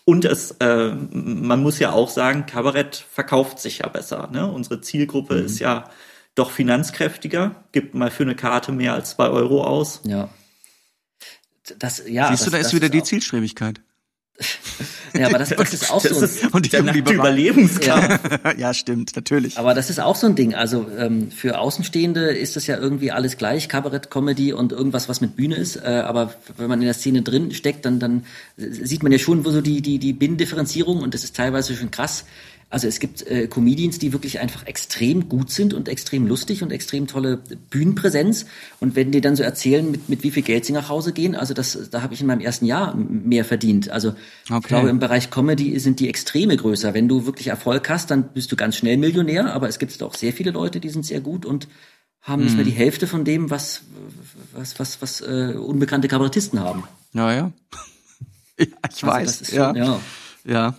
Und es, äh, man muss ja auch sagen, Kabarett verkauft sich ja besser. Ne? Unsere Zielgruppe ist ja doch finanzkräftiger, gibt mal für eine Karte mehr als zwei Euro aus. Ja. Das, ja, Siehst das, du, da ist das wieder die auch- Zielstrebigkeit. Ja, aber das, das ist auch so. ist Und die der nackte. Überlebenskampf. ja, stimmt, natürlich. Aber das ist auch so ein Ding. Also ähm, für Außenstehende ist das ja irgendwie alles gleich, Kabarett, Comedy und irgendwas, was mit Bühne ist. Äh, aber wenn man in der Szene drin steckt, dann, dann sieht man ja schon, wo so die, die, die Binnendifferenzierung und das ist teilweise schon krass. Also es gibt äh, Comedians, die wirklich einfach extrem gut sind und extrem lustig und extrem tolle Bühnenpräsenz. Und wenn die dann so erzählen, mit, mit wie viel Geld sie nach Hause gehen, also das, da habe ich in meinem ersten Jahr mehr verdient. Also ich Okay. glaube, im Bereich Comedy sind die Extreme größer. Wenn du wirklich Erfolg hast, dann bist du ganz schnell Millionär. Aber es gibt auch sehr viele Leute, die sind sehr gut und haben nicht mehr Mhm. die Hälfte von dem, was was was was äh, unbekannte Kabarettisten haben. Ja, ja. ja ich Also weiß. ist ja. schon, ja. ja.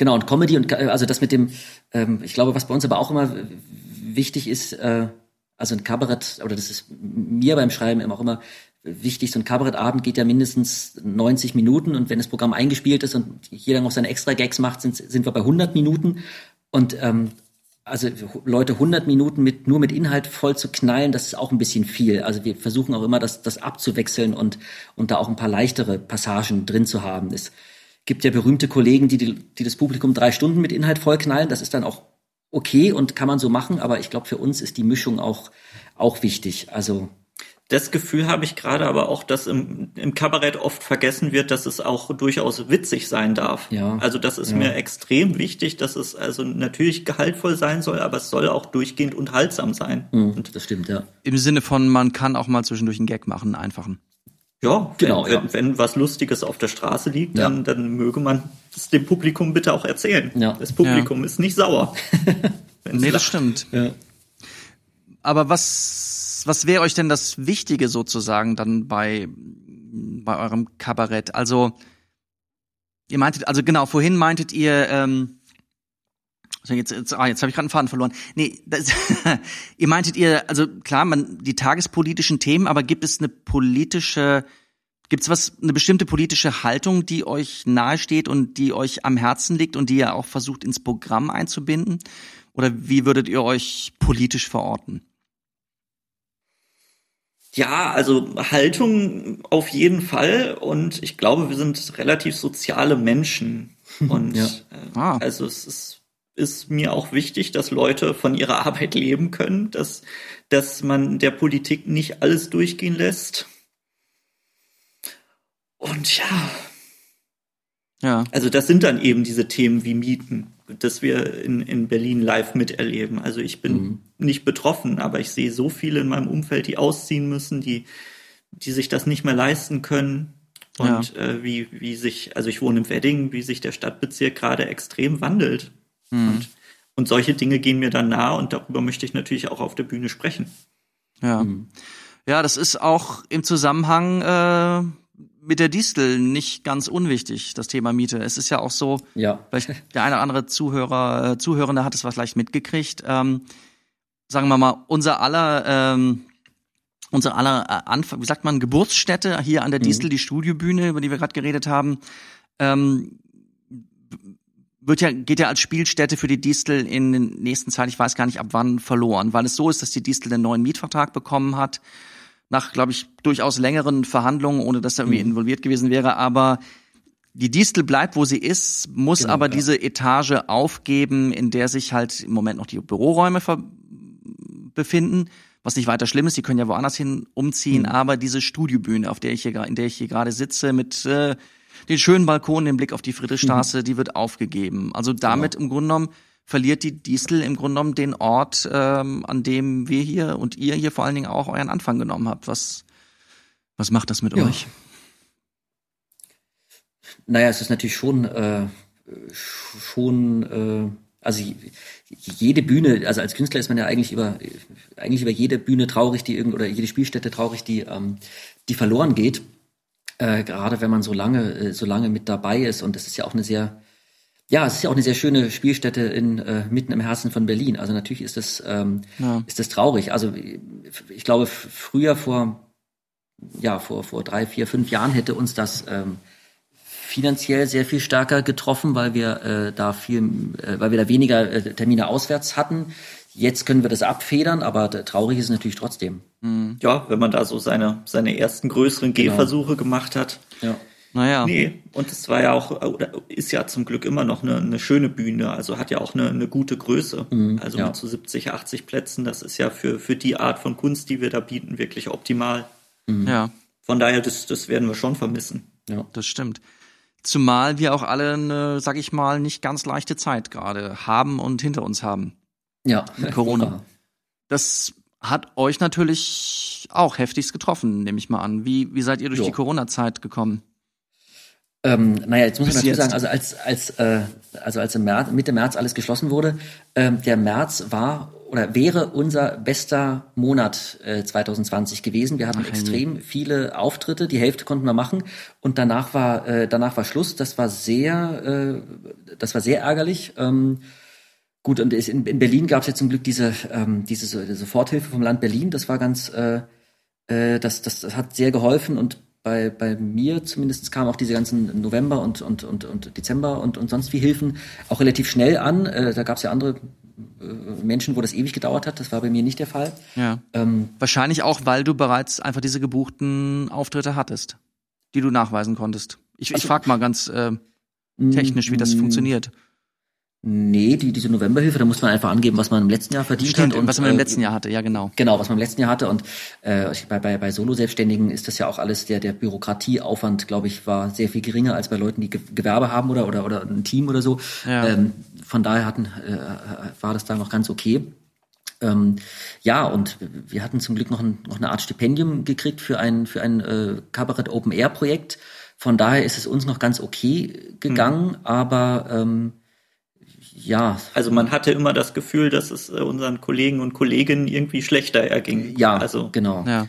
Genau, und Comedy und Ka- also das mit dem, ähm, ich glaube, was bei uns aber auch immer wichtig ist, äh, also ein Kabarett, oder das ist mir beim Schreiben immer auch immer wichtig, so ein Kabarettabend geht ja mindestens 90 Minuten und wenn das Programm eingespielt ist und jeder noch seine extra Gags macht, sind, sind wir bei 100 Minuten und ähm, also Leute 100 Minuten mit nur mit Inhalt voll zu knallen, das ist auch ein bisschen viel. Also wir versuchen auch immer, das, das abzuwechseln und und da auch ein paar leichtere Passagen drin zu haben. Es gibt ja berühmte Kollegen, die, die, die das Publikum drei Stunden mit Inhalt vollknallen. Das ist dann auch okay und kann man so machen. Aber ich glaube, für uns ist die Mischung auch auch wichtig. Also Das Gefühl habe ich gerade aber auch, dass im, im Kabarett oft vergessen wird, dass es auch durchaus witzig sein darf. Ja. Also das ist Ja. mir extrem wichtig, dass es also natürlich gehaltvoll sein soll, aber es soll auch durchgehend unterhaltsam sein. und das stimmt ja. Im Sinne von, man kann auch mal zwischendurch einen Gag machen, einen einfachen. Ja, Genau, wenn, ja. Wenn, was Lustiges auf der Straße liegt, Ja. dann, dann möge man es dem Publikum bitte auch erzählen. Ja. Das Publikum ist nicht sauer. Wenn's Nee, das stimmt. Ja. Aber was, was wäre euch denn das Wichtige sozusagen dann bei, bei eurem Kabarett? Also, ihr meintet, also genau, vorhin meintet ihr, ähm, so jetzt, jetzt, ah, jetzt habe ich gerade einen Faden verloren. Nee, das, ihr meintet ihr, also klar, man, die tagespolitischen Themen, aber gibt es eine politische, gibt es was, eine bestimmte politische Haltung, die euch nahesteht und die euch am Herzen liegt und die ihr auch versucht ins Programm einzubinden? Oder wie würdet ihr euch politisch verorten? Ja, also Haltung auf jeden Fall und ich glaube, wir sind relativ soziale Menschen und Ja. äh, Ah. also es ist, ist mir auch wichtig, dass Leute von ihrer Arbeit leben können, dass, dass man der Politik nicht alles durchgehen lässt. Und ja, Ja. also das sind dann eben diese Themen wie Mieten, dass wir in, in Berlin live miterleben. Also ich bin nicht betroffen, aber ich sehe so viele in meinem Umfeld, die ausziehen müssen, die, die sich das nicht mehr leisten können. Und äh, wie, wie sich, also ich wohne im Wedding, wie sich der Stadtbezirk gerade extrem wandelt. Und, und solche Dinge gehen mir dann nah und darüber möchte ich natürlich auch auf der Bühne sprechen. Ja. Mhm. Ja, das ist auch im Zusammenhang äh, mit der Distel nicht ganz unwichtig, das Thema Miete. Es ist ja auch so, Ja. vielleicht der eine oder andere Zuhörer, äh, Zuhörende hat es vielleicht mitgekriegt. Ähm, sagen wir mal, unser aller, ähm, unser aller äh, Anfang, wie sagt man, Geburtsstätte hier an der Distel, die Studiobühne, über die wir gerade geredet haben, ähm, wird ja, geht ja als Spielstätte für die Distel in den nächsten Zeit, ich weiß gar nicht ab wann, verloren, weil es so ist, dass die Distel einen neuen Mietvertrag bekommen hat, nach, glaube ich, durchaus längeren Verhandlungen, ohne dass er irgendwie involviert gewesen wäre, aber die Distel bleibt, wo sie ist, muss Genau, aber ja. diese Etage aufgeben, in der sich halt im Moment noch die Büroräume befinden, was nicht weiter schlimm ist, die können ja woanders hin umziehen, aber diese Studiobühne, auf der ich hier, in der ich hier gerade sitze, mit äh, den schönen Balkonen, den Blick auf die Friedrichstraße, die wird aufgegeben. Also damit im Grunde genommen verliert die Distel im Grunde genommen den Ort, ähm, an dem wir hier und ihr hier vor allen Dingen auch euren Anfang genommen habt. Was, was macht das mit Ja. euch? Naja, es ist natürlich schon, äh, schon, äh, also jede Bühne, also als Künstler ist man ja eigentlich über, eigentlich über jede Bühne traurig, die irgend oder jede Spielstätte traurig, die, ähm, die verloren geht. Äh, gerade wenn man so lange, äh, so lange mit dabei ist und es ist ja auch eine sehr, ja, es ist ja auch eine sehr schöne Spielstätte in äh, mitten im Herzen von Berlin. Also natürlich ist das, ähm, Ja. ist das traurig. Also ich glaube, früher vor, ja, vor vor drei, vier, fünf Jahren hätte uns das ähm, finanziell sehr viel stärker getroffen, weil wir äh, da viel, äh, weil wir da weniger äh, Termine auswärts hatten. Jetzt können wir das abfedern, aber traurig ist es natürlich trotzdem. Ja, wenn man da so seine, seine ersten größeren Genau. Gehversuche gemacht hat. Ja. Naja. Nee, und es war ja auch, oder ist ja zum Glück immer noch eine, eine schöne Bühne, also hat ja auch eine, eine gute Größe. also ja. mit so 70, 80 Plätzen, das ist ja für, für die Art von Kunst, die wir da bieten, wirklich optimal. Ja, Von daher, das, das werden wir schon vermissen. Ja. das stimmt. Zumal wir auch alle eine, sag ich mal, nicht ganz leichte Zeit gerade haben und hinter uns haben. Ja. Corona. Das hat euch natürlich auch heftigst getroffen, nehme ich mal an. Wie, wie seid ihr durch Jo. die Corona-Zeit gekommen? Ähm, naja, jetzt muss Bis man dazu sagen, also als, als, äh, also als im März, Mitte März alles geschlossen wurde, ähm, der März war oder wäre unser bester Monat äh, 2020 gewesen. Wir hatten Ach, extrem viele Auftritte, die Hälfte konnten wir machen und danach war äh, danach war Schluss. Das war sehr, äh, das war sehr ärgerlich. Ähm, gut, und in, in Berlin gab es ja zum Glück diese ähm, diese so- diese Soforthilfe vom Land Berlin. Das war ganz äh, äh, das, das, das hat sehr geholfen und bei, bei mir zumindest kamen auch diese ganzen November und, und, und, und Dezember und, und sonst wie Hilfen auch relativ schnell an. Äh, da gab es ja andere äh, Menschen, wo das ewig gedauert hat. Das war bei mir nicht der Fall. Ja. Ähm, Wahrscheinlich auch, weil du bereits einfach diese gebuchten Auftritte hattest, die du nachweisen konntest. Ich, ich Also- frag mal ganz äh, technisch, wie das mm, funktioniert. Nee, die, diese Novemberhilfe, da muss man einfach angeben, was man im letzten Jahr verdient Stimmt, hat. Und, was man im äh, letzten Jahr hatte, ja genau. Genau, was man im letzten Jahr hatte. Und äh, bei, bei, bei Solo-Selbstständigen ist das ja auch alles, der, der Bürokratieaufwand, glaube ich, war sehr viel geringer als bei Leuten, die Ge Gewerbe haben oder, oder, oder ein Team oder so. Ja. Ähm, von daher hatten, äh, war das da noch ganz okay. Ähm, ja, und wir hatten zum Glück noch, ein, noch eine Art Stipendium gekriegt für ein, für ein äh, Kabarett Open Air Projekt. Von daher ist es uns noch ganz okay gegangen, aber ähm, ja, Also man hatte immer das Gefühl, dass es äh, unseren Kollegen und Kolleginnen irgendwie schlechter erging. ja, also genau. Ja.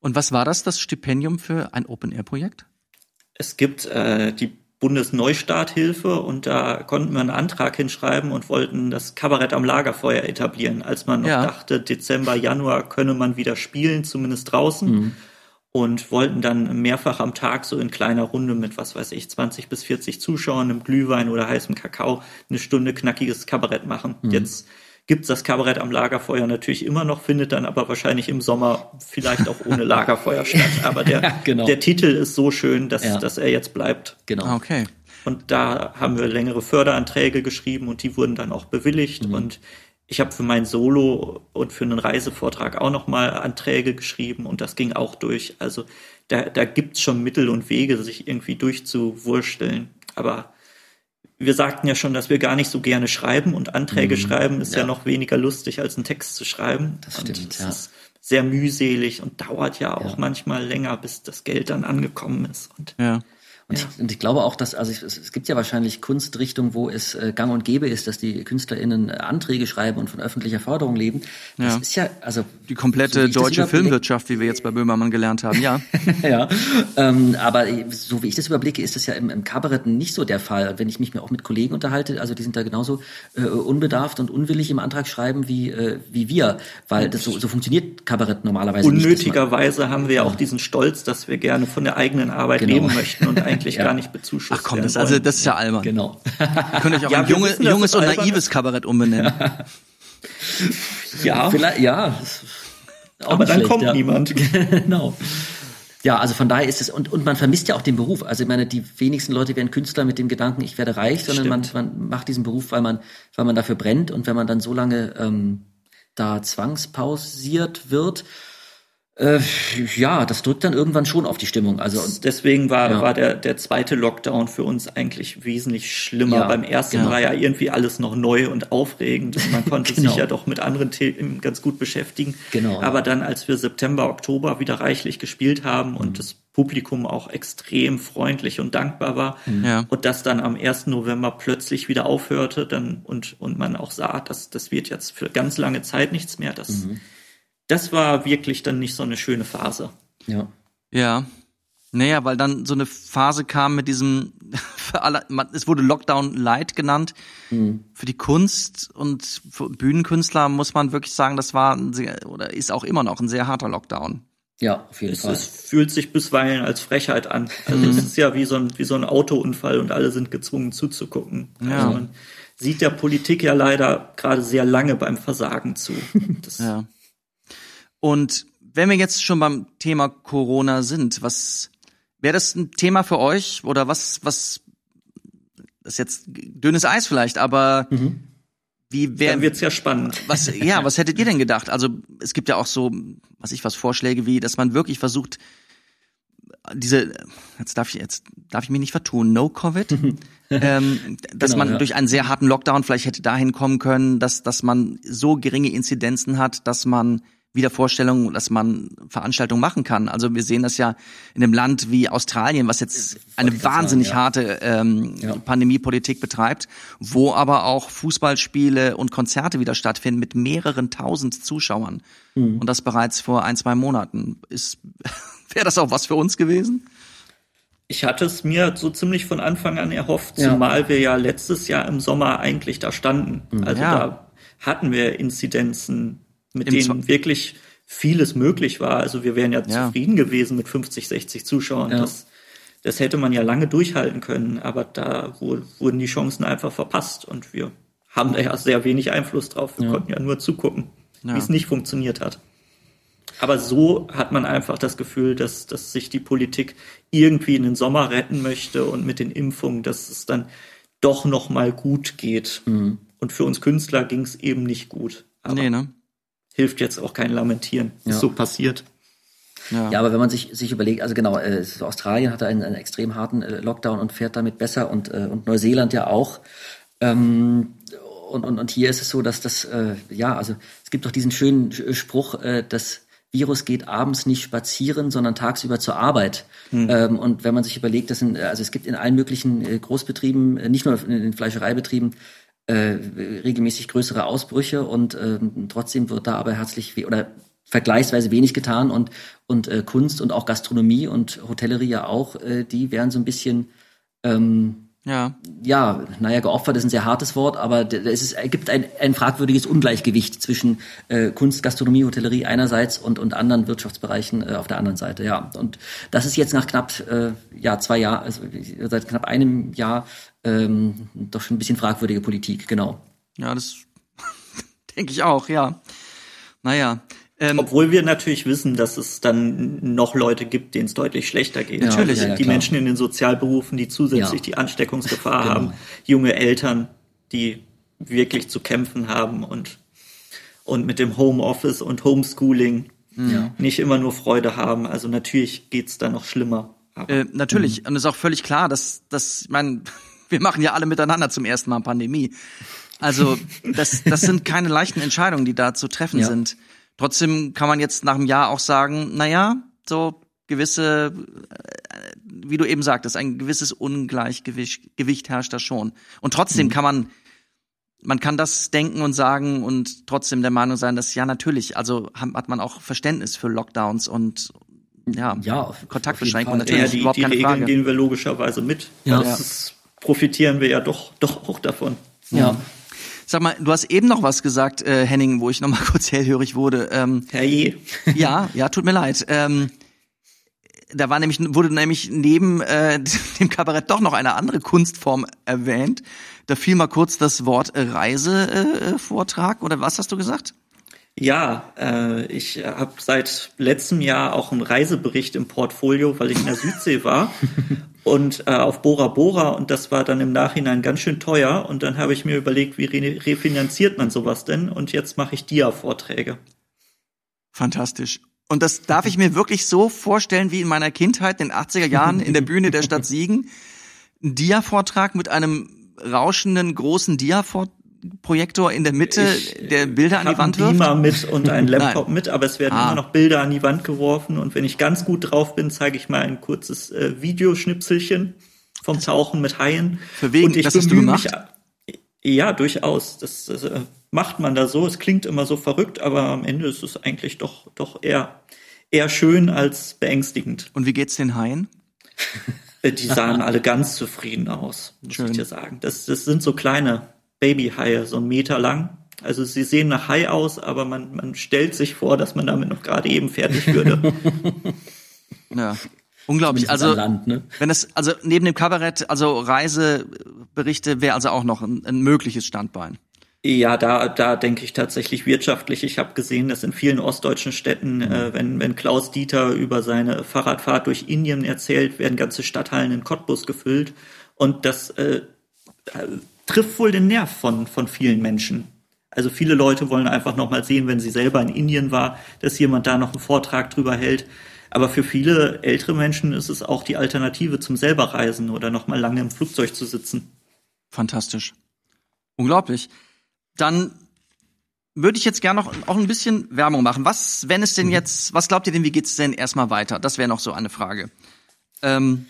Und was war das, das Stipendium für ein Open-Air-Projekt? es gibt äh, die Bundesneustarthilfe und da konnten wir einen Antrag hinschreiben und wollten das Kabarett am Lagerfeuer etablieren, als man noch Ja. dachte, Dezember, Januar könne man wieder spielen, zumindest draußen. Und wollten dann mehrfach am Tag so in kleiner Runde mit, was weiß ich, 20 bis 40 Zuschauern, einem Glühwein oder heißem Kakao eine Stunde knackiges Kabarett machen. Jetzt gibt's das Kabarett am Lagerfeuer natürlich immer noch, findet dann aber wahrscheinlich im Sommer vielleicht auch ohne Lagerfeuer statt. Aber der, Ja, genau. der Titel ist so schön, dass, Ja. dass er jetzt bleibt. Genau. Ah, okay. Und da haben wir längere Förderanträge geschrieben und die wurden dann auch bewilligt. Und ich habe für mein Solo und für einen Reisevortrag auch nochmal Anträge geschrieben und das ging auch durch. Also da, da gibt's schon Mittel und Wege, sich irgendwie durchzuwursteln. Aber wir sagten ja schon, dass wir gar nicht so gerne schreiben und Anträge schreiben ist ja. ja. noch weniger lustig als einen Text zu schreiben. Das und stimmt, ja. ist sehr mühselig und dauert ja auch Ja. manchmal länger, bis das Geld dann angekommen ist. Und Ja. Und, ich, und ich glaube auch, dass, also es, es gibt ja wahrscheinlich Kunstrichtungen, wo es äh, gang und gäbe ist, dass die KünstlerInnen äh, Anträge schreiben und von öffentlicher Förderung leben. Das Ja. ist ja, also Die komplette so ich deutsche Filmwirtschaft, wie wir jetzt bei Böhmermann gelernt haben, ja. ja, ähm, aber so wie ich das überblicke, ist das ja im, im Kabarett nicht so der Fall. Wenn ich mich mir auch mit Kollegen unterhalte, also die sind da genauso äh, unbedarft und unwillig im Antrag schreiben wie, äh, wie wir, weil das so, so funktioniert Kabarett normalerweise nicht. dass man- Unnötigerweise haben wir ja auch diesen Stolz, dass wir gerne von der eigenen Arbeit Genau. leben möchten und eigentlich Ja. gar nicht bezuschusst Ach komm, das, also, das ist ja albern. Genau. Ihr könnt euch auch Ja, ein junge, wissen, junges es und naives. Kabarett umbenennen. ja, Vielleicht, ja. Auch aber dann schlecht, kommt ja. niemand. genau. Ja, also von daher ist es, und, und man vermisst ja auch den Beruf. Also ich meine, die wenigsten Leute werden Künstler mit dem Gedanken, ich werde reich, sondern man, man macht diesen Beruf, weil man, weil man dafür brennt und wenn man dann so lange ähm, da zwangspausiert wird, Äh, ja, das drückt dann irgendwann schon auf die Stimmung. Also Deswegen war, Ja. war der, der zweite Lockdown für uns eigentlich wesentlich schlimmer. Ja, Beim ersten ja. war ja irgendwie alles noch neu und aufregend. Und man konnte Genau. sich ja doch mit anderen Themen ganz gut beschäftigen. Genau. Aber dann, als wir September, Oktober wieder reichlich gespielt haben und Mhm. das Publikum auch extrem freundlich und dankbar war Ja. und das dann am 1. November plötzlich wieder aufhörte dann und, und man auch sah, dass das wird jetzt für ganz lange Zeit nichts mehr. Das, Mhm. Das war wirklich dann nicht so eine schöne Phase. ja. Ja. Naja, weil dann so eine Phase kam mit diesem, für alle, man, es wurde Lockdown Light genannt. Für die Kunst und für Bühnenkünstler muss man wirklich sagen, das war ein sehr, oder ist auch immer noch ein sehr harter Lockdown. ja, auf jeden Es, Fall. es fühlt sich bisweilen als Frechheit an. Also Mhm. es ist ja wie so, ein, wie so ein Autounfall und alle sind gezwungen zuzugucken. Ja. Also man sieht der Politik ja leider gerade sehr lange beim Versagen zu. Das, Ja. Und wenn wir jetzt schon beim Thema Corona sind, was wäre das ein Thema für euch oder was was das ist jetzt dünnes Eis vielleicht, aber wie Dann wäre wird's ja spannend. was ja, was hättet ihr denn gedacht? Also, es gibt ja auch so, was ich was Vorschläge wie, dass man wirklich versucht diese jetzt darf ich jetzt darf ich mich nicht vertun, no Covid. ähm, dass Genau, man ja. durch einen sehr harten Lockdown vielleicht hätte dahin kommen können, dass dass man so geringe Inzidenzen hat, dass man wieder Vorstellungen, dass man Veranstaltungen machen kann. Also wir sehen das ja in einem Land wie Australien, was jetzt eine ich grad sagen, wahnsinnig ja. harte ähm, Ja. Pandemiepolitik betreibt, wo aber auch Fußballspiele und Konzerte wieder stattfinden mit mehreren tausend Zuschauern. Mhm. Und das bereits vor ein, zwei Monaten. Ist wäre das auch was für uns gewesen? Ich hatte es mir so ziemlich von Anfang an erhofft, Ja. zumal wir ja letztes Jahr im Sommer eigentlich da standen. Also Ja. da hatten wir Inzidenzen, mit Im denen Zwe- wirklich vieles möglich war. Also wir wären ja, Ja. zufrieden gewesen mit 50, 60 Zuschauern. Ja. Das, das hätte man ja lange durchhalten können, aber da wu- wurden die Chancen einfach verpasst und wir haben da ja sehr wenig Einfluss drauf. Wir Ja. konnten ja nur zugucken, Ja. wie es nicht funktioniert hat. Aber so hat man einfach das Gefühl, dass, dass sich die Politik irgendwie in den Sommer retten möchte und mit den Impfungen, dass es dann doch noch mal gut geht. Mhm. Und für uns Künstler ging es eben nicht gut. Aber nee, ne? Hilft jetzt auch kein Lamentieren. Ja. Ist so passiert. Ja. Ja, aber wenn man sich, sich überlegt, also genau, äh, Australien hatte einen, einen extrem harten äh, Lockdown und fährt damit besser und, äh, und Neuseeland ja auch. Ähm, und, und, und hier ist es so, dass das, äh, ja, also es gibt doch diesen schönen Sch- Spruch, äh, das Virus geht abends nicht spazieren, sondern tagsüber zur Arbeit. Ähm, und wenn man sich überlegt, das sind, also es gibt in allen möglichen äh, Großbetrieben, äh, nicht nur in den Fleischereibetrieben, äh, regelmäßig größere Ausbrüche und ähm, trotzdem wird da aber herzlich oder vergleichsweise wenig getan und und äh, Kunst und auch Gastronomie und Hotellerie ja auch, äh, die werden so ein bisschen ähm, ja. ja, naja, geopfert ist ein sehr hartes Wort, aber es, ist, gibt ein, ein fragwürdiges Ungleichgewicht zwischen äh, Kunst, Gastronomie, Hotellerie einerseits und, und anderen Wirtschaftsbereichen äh, auf der anderen Seite, ja. Und das ist jetzt nach knapp äh, ja, zwei Jahren, also seit knapp einem Jahr ähm, doch schon ein bisschen fragwürdige Politik, genau. Ja, das denke ich auch, ja. Naja. Ähm, Obwohl wir natürlich wissen, dass es dann noch Leute gibt, denen es deutlich schlechter geht. Also Natürlich. die Ja, ja, die klar. Menschen in den Sozialberufen, die zusätzlich Ja. die Ansteckungsgefahr Genau. haben, junge Eltern, die wirklich zu kämpfen haben und, und mit dem Homeoffice und Homeschooling Ja. nicht immer nur Freude haben. Also natürlich geht's da noch schlimmer. Äh, natürlich. Und es ist auch völlig klar, dass, dass, ich meine, wir machen ja alle miteinander zum ersten Mal Pandemie. Also, das, das sind keine leichten Entscheidungen, die da zu treffen Ja. sind. Trotzdem kann man jetzt nach einem Jahr auch sagen, na ja, so gewisse, äh, wie du eben sagtest, ein gewisses Ungleichgewicht Gewicht herrscht da schon. Und trotzdem kann man, man kann das denken und sagen und trotzdem der Meinung sein, dass ja natürlich, also hat man auch Verständnis für Lockdowns und ja, Ja, Kontaktbeschränkungen Fall. ja, natürlich die, überhaupt die keine Regeln Frage. gehen wir logischerweise mit. Ja. Das ist, profitieren wir ja doch, doch auch davon. Ja. Sag mal, du hast eben noch was gesagt, äh, Henning, wo ich noch mal kurz hellhörig wurde. Ähm, Herrje. ja, ja, tut mir leid. Ähm, da war nämlich wurde nämlich neben äh, dem Kabarett doch noch eine andere Kunstform erwähnt. Da fiel mal kurz das Wort äh, Reisevortrag äh, Vortrag, oder was hast du gesagt? Ja, äh, ich habe seit letztem Jahr auch einen Reisebericht im Portfolio, weil ich in der Südsee war und äh, auf Bora Bora und das war dann im Nachhinein ganz schön teuer und dann habe ich mir überlegt, wie re refinanziert man sowas denn und jetzt mache ich Dia-Vorträge. Fantastisch. Und das darf ich mir wirklich so vorstellen wie in meiner Kindheit, in den 80er Jahren, in der Bühne der Stadt Siegen. Ein Dia-Vortrag mit einem rauschenden großen Dia-Projektor in der Mitte, Ich, der Bilder an die Wand wirft. Beamer mit und einen Laptop mit, aber es werden Ah. immer noch Bilder an die Wand geworfen und wenn ich ganz gut drauf bin, zeige ich mal ein kurzes äh, Videoschnipselchen vom Tauchen mit Haien. Für wen? Und ich Das hast du gemacht? Mich, ja, durchaus. Das, das äh, macht man da so. Es klingt immer so verrückt, aber am Ende ist es eigentlich doch doch eher eher schön als beängstigend. Und wie geht's den Haien? Äh, Die sahen alle ganz zufrieden aus, muss Schön. ich dir sagen. Das, das sind so kleine Babyhaie, so einen Meter lang. Also sie sehen nach Hai aus, aber man, man stellt sich vor, dass man damit noch gerade eben fertig würde. Ja. Unglaublich. Also, an Land, ne? wenn es, also neben dem Kabarett, also Reiseberichte wäre also auch noch ein, ein mögliches Standbein. ja, da, da denke ich tatsächlich wirtschaftlich. Ich habe gesehen, dass in vielen ostdeutschen Städten, äh, wenn, wenn Klaus Dieter über seine Fahrradfahrt durch Indien erzählt, werden ganze Stadthallen in Cottbus gefüllt. Und das äh, trifft wohl den Nerv von, von vielen Menschen. Also viele Leute wollen einfach noch mal sehen, wenn sie selber in Indien war, dass jemand da noch einen Vortrag drüber hält. Aber für viele ältere Menschen ist es auch die Alternative zum selber Reisen oder noch mal lange im Flugzeug zu sitzen. Fantastisch. Unglaublich. Dann würde ich jetzt gerne noch auch ein bisschen Werbung machen. Was, wenn es denn jetzt, was glaubt ihr denn, wie geht's denn erstmal weiter? Das wäre noch so eine Frage. Ähm,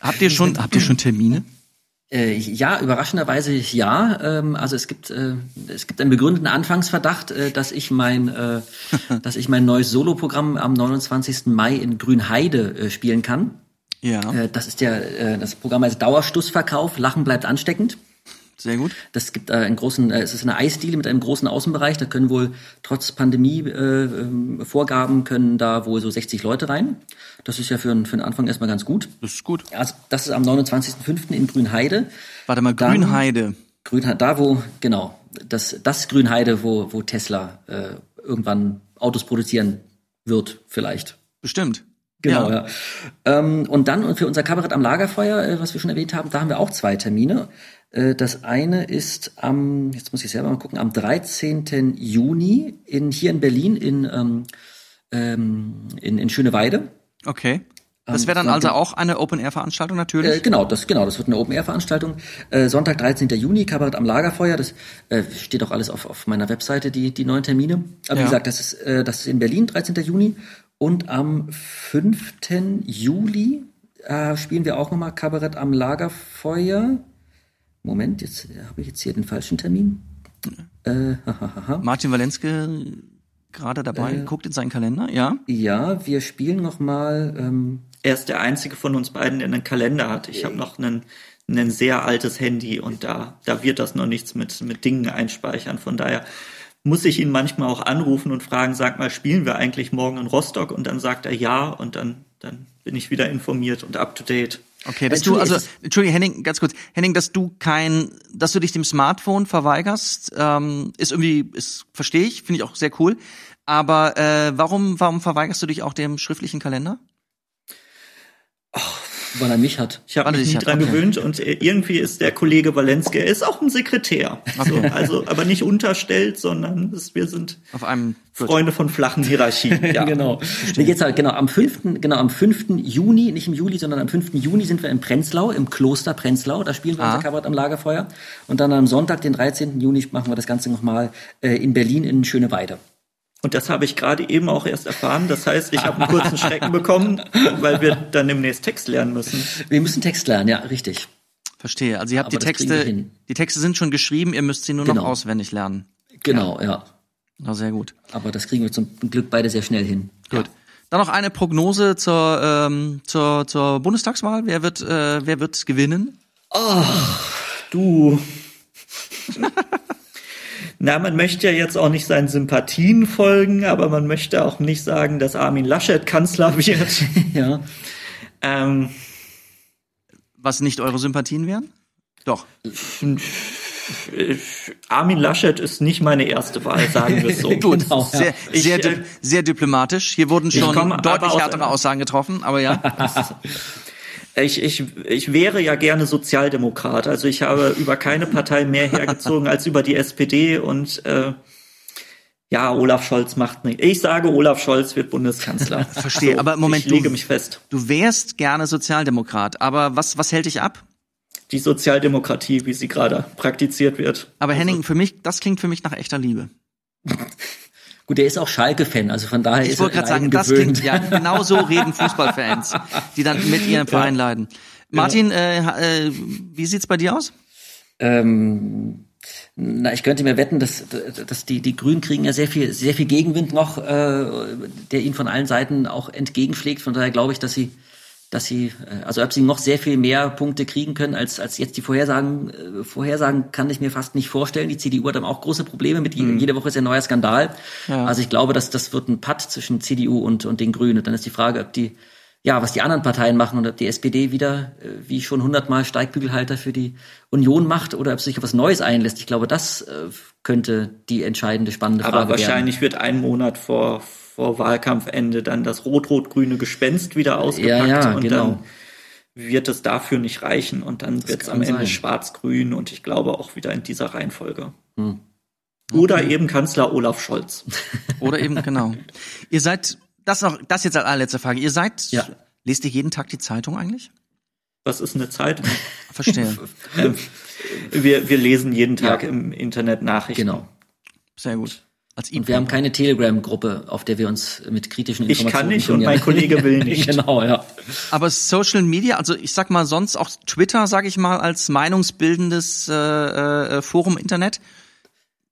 habt ihr schon, habt ihr schon Termine? Äh, ja, überraschenderweise ja. Ähm, also es gibt äh, es gibt einen begründeten Anfangsverdacht, äh, dass ich mein äh, dass ich mein neues Soloprogramm am 29. Mai in Grünheide äh, spielen kann. Ja, Äh, das ist der äh, das Programm heißt Dauerstussverkauf. Lachen bleibt ansteckend. Sehr gut. Das gibt äh, einen großen, äh, es ist eine Eisdiele mit einem großen Außenbereich. Da können wohl trotz Pandemie äh, ähm, können da wohl so 60 Leute rein. Das ist ja für, einen- für den Anfang erstmal ganz gut. Das ist gut. Also das ist am 29.05. in Grünheide. Warte mal, Dann- Grünheide. Grünheide, da wo, genau, das, das Grünheide, wo, wo Tesla äh, irgendwann Autos produzieren wird, vielleicht. Bestimmt. Genau, ja. Ähm, und dann für unser Kabarett am Lagerfeuer, äh, was wir schon erwähnt haben, da haben wir auch zwei Termine. Äh, das eine ist am, jetzt muss ich selber mal gucken, am 13. Juni in, hier in Berlin in, ähm, ähm, in, in Schöneweide. Okay. Das wäre dann also auch eine Open-Air-Veranstaltung natürlich. Äh, genau, das genau, das wird eine Open-Air-Veranstaltung. Äh, Sonntag, 13. Juni, Kabarett am Lagerfeuer. Das äh, steht auch alles auf, auf meiner Webseite, die, die neuen Termine. Aber Ja. wie gesagt, das ist, äh, das ist in Berlin, 13. Juni. Und am 5. Juli äh, spielen wir auch nochmal Kabarett am Lagerfeuer. Moment, jetzt äh, habe ich jetzt hier den falschen Termin. Äh. Martin Walenske gerade dabei, Äh. guckt in seinen Kalender, ja. ja, wir spielen nochmal. Ähm, Er ist der einzige von uns beiden, der einen Kalender hat. Ich habe noch einen, ein sehr altes Handy und da, da wird das noch nichts mit, mit Dingen einspeichern. Von daher muss ich ihn manchmal auch anrufen und fragen, sag mal, spielen wir eigentlich morgen in Rostock? Und dann sagt er ja und dann, dann bin ich wieder informiert und up to date. Okay, dass du, also, Entschuldigung, Henning, ganz kurz. Henning, dass du kein, dass du dich dem Smartphone verweigerst, ähm, ist irgendwie, ist, verstehe ich, finde ich auch sehr cool. Aber äh, warum, warum verweigerst du dich auch dem schriftlichen Kalender? Weil er mich hat. Ich habe mich ich nie dran okay. gewöhnt und irgendwie ist der Kollege Walenske, er ist auch ein Sekretär. So, also, aber nicht unterstellt, sondern es, wir sind Auf einem gut. Freunde von flachen Hierarchien. Ja. genau. Mir geht's halt, genau, am 5., genau, am 5. Juni, nicht im Juli, sondern am 5. Juni sind wir in Prenzlau, im Kloster Prenzlau, da spielen wir Ah. unser Kabarett am Lagerfeuer. Und dann am Sonntag, den 13. Juni, machen wir das Ganze nochmal äh, in Berlin in Schöneweide. Und das habe ich gerade eben auch erst erfahren. Das heißt, ich habe einen kurzen Schrecken bekommen, weil wir dann demnächst Text lernen müssen. Wir müssen Text lernen, ja, richtig. Verstehe. Also ihr habt Aber die Texte, die Texte sind schon geschrieben, ihr müsst sie nur noch Genau. auswendig lernen. Genau, ja. Na, sehr gut. Aber das kriegen wir zum Glück beide sehr schnell hin. Gut. Dann noch eine Prognose zur, ähm, zur, zur Bundestagswahl. Wer wird, äh, wer wird gewinnen? Du. Na, man möchte ja jetzt auch nicht seinen Sympathien folgen, aber man möchte auch nicht sagen, dass Armin Laschet Kanzler wird. Ja. ähm, Was nicht eure Sympathien wären? Doch. Armin Laschet ist nicht meine erste Wahl, sagen wir es so. Gut, Genau, ja. sehr, Ich, sehr, äh, sehr diplomatisch. Hier wurden schon aber deutlich aus härtere Aussagen getroffen, aber ja. Ich, ich, ich wäre ja gerne Sozialdemokrat. Also ich habe über keine Partei mehr hergezogen als über die SPD und äh, ja, Olaf Scholz macht nicht. Ich sage, Olaf Scholz wird Bundeskanzler. Verstehe, aber im Moment, ich lege du- mich fest. Du wärst gerne Sozialdemokrat, aber was, was hält dich ab? Die Sozialdemokratie, wie sie gerade praktiziert wird. Aber Also Henning, für mich, das klingt für mich nach echter Liebe. Gut, der ist auch Schalke-Fan, also von daher Ich ist wollte er gerade sagen, das gewöhnt. klingt, ja, genau so reden Fußballfans, die dann mit ihrem Verein leiden. Martin, äh, äh, wie sieht's bei dir aus? Ähm, na, ich könnte mir wetten, dass, dass die, die Grünen kriegen ja sehr viel, sehr viel Gegenwind noch, äh, der ihnen von allen Seiten auch entgegenschlägt. Von daher glaube ich, dass sie, dass sie, äh, also ob sie noch sehr viel mehr Punkte kriegen können, als, als jetzt die Vorhersagen, äh, Vorhersagen kann ich mir fast nicht vorstellen. Die CDU hat dann auch große Probleme mit, je- jede Woche ist ein neuer Skandal. Also ich glaube, dass das wird ein Patt zwischen CDU und, und den Grünen. Und dann ist die Frage, ob die, ja, was die anderen Parteien machen und ob die SPD wieder, äh, wie schon hundertmal Steigbügelhalter für die Union macht oder ob sie sich auf was Neues einlässt. Ich glaube, das äh, könnte die entscheidende spannende Aber Frage wahrscheinlich wird ein Monat vor, vor Wahlkampfende dann das rot-rot-grüne Gespenst wieder ausgepackt ja, und genau. dann wird es dafür nicht reichen und dann wird es am Ende sein. schwarz-grün und ich glaube auch wieder in dieser Reihenfolge. Hm. Oder eben Kanzler Olaf Scholz. Oder eben, genau. Ihr seid, das noch, das jetzt als allerletzte Frage. Ihr seid, Ja. lest ihr jeden Tag die Zeitung eigentlich? Was ist eine Zeitung? Verstehe. Ähm, wir, wir lesen jeden Tag Ja. im Internet Nachrichten. Genau. Sehr gut. Als Und wir haben keine Telegram-Gruppe, auf der wir uns mit kritischen Ich Informationen kann nicht und mein Kollege will nicht. genau, ja. Aber Social Media, also ich sag mal sonst auch Twitter, sag ich mal, als meinungsbildendes äh, äh, Forum Internet,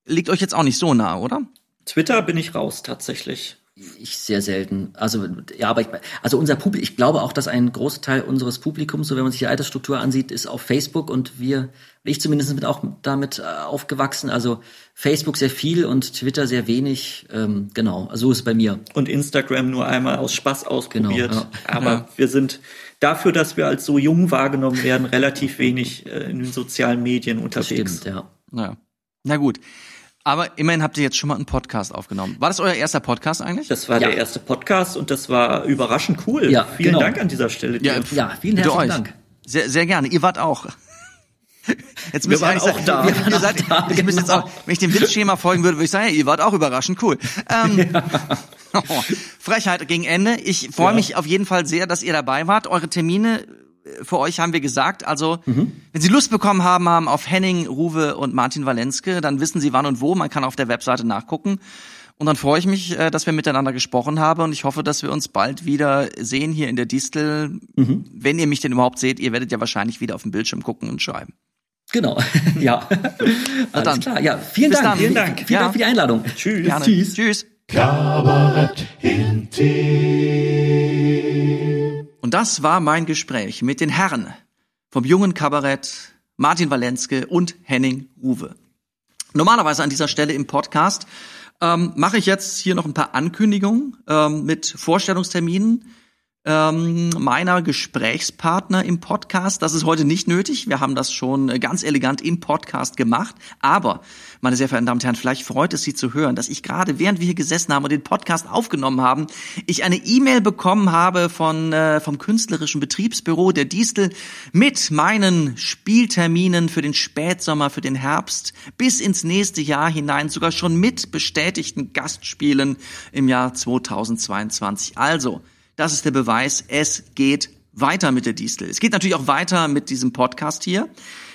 liegt euch jetzt auch nicht so nah, oder? Twitter bin ich raus tatsächlich. Ich sehr selten. Also ja, aber ich, also unser Publikum, ich glaube auch, dass ein Großteil unseres Publikums, so wenn man sich die Altersstruktur ansieht, ist auf Facebook und wir, ich zumindest bin auch damit äh, aufgewachsen. Also Facebook sehr viel und Twitter sehr wenig. Ähm, genau, also so ist es bei mir. Und Instagram nur einmal aus Spaß ausprobiert. Genau, Aber Ja. wir sind dafür, dass wir als so jung wahrgenommen werden, relativ wenig äh, in den sozialen Medien Das unterwegs. stimmt, ja. Naja. Na gut. Aber immerhin habt ihr jetzt schon mal einen Podcast aufgenommen. War das euer erster Podcast eigentlich? Das war Ja. der erste Podcast und das war überraschend cool. Ja, Vielen genau. Dank an dieser Stelle. dir. Ja, vielen Bitte herzlichen euch. Dank. Sehr, sehr gerne. Ihr wart auch. Jetzt müsst ihr waren auch sagen, da. Ihr, Wir waren seid, auch da, jetzt genau. auch, wenn ich dem Witzschema folgen würde, würde ich sagen, ja, ihr wart auch überraschend cool. Ähm, Frechheit gegen Ende. Ich freue Ja. mich auf jeden Fall sehr, dass ihr dabei wart. Eure Termine für euch haben wir gesagt. Also, Mhm. wenn Sie Lust bekommen haben, haben auf Henning, Ruwe und Martin Walenske, dann wissen Sie wann und wo. Man kann auf der Webseite nachgucken. Und dann freue ich mich, äh, dass wir miteinander gesprochen haben und ich hoffe, dass wir uns bald wieder sehen hier in der Distel. Mhm. Wenn ihr mich denn überhaupt seht, ihr werdet ja wahrscheinlich wieder auf dem Bildschirm gucken und schreiben. Genau, ja. Alles dann. klar. Ja, vielen Bis Dank. dann. Vielen Dank. Vielen Ja. Dank für die Einladung. Tschüss. Gerne. Tschüss. Tschüss. Kabarett intim. Und das war mein Gespräch mit den Herren vom jungen Kabarett Martin Walenske und Henning Ruwe. Normalerweise an dieser Stelle im Podcast ähm, mache ich jetzt hier noch ein paar Ankündigungen ähm, mit Vorstellungsterminen ähm, meiner Gesprächspartner im Podcast. Das ist heute nicht nötig. Wir haben das schon ganz elegant im Podcast gemacht. Aber, meine sehr verehrten Damen und Herren, vielleicht freut es Sie zu hören, dass ich gerade, während wir hier gesessen haben und den Podcast aufgenommen haben, ich eine E-Mail bekommen habe von äh, vom künstlerischen Betriebsbüro der Distel mit meinen Spielterminen für den Spätsommer, für den Herbst bis ins nächste Jahr hinein, sogar schon mit bestätigten Gastspielen im Jahr 2022. Also, das ist der Beweis, es geht weiter mit der Distel. Es geht natürlich auch weiter mit diesem Podcast hier.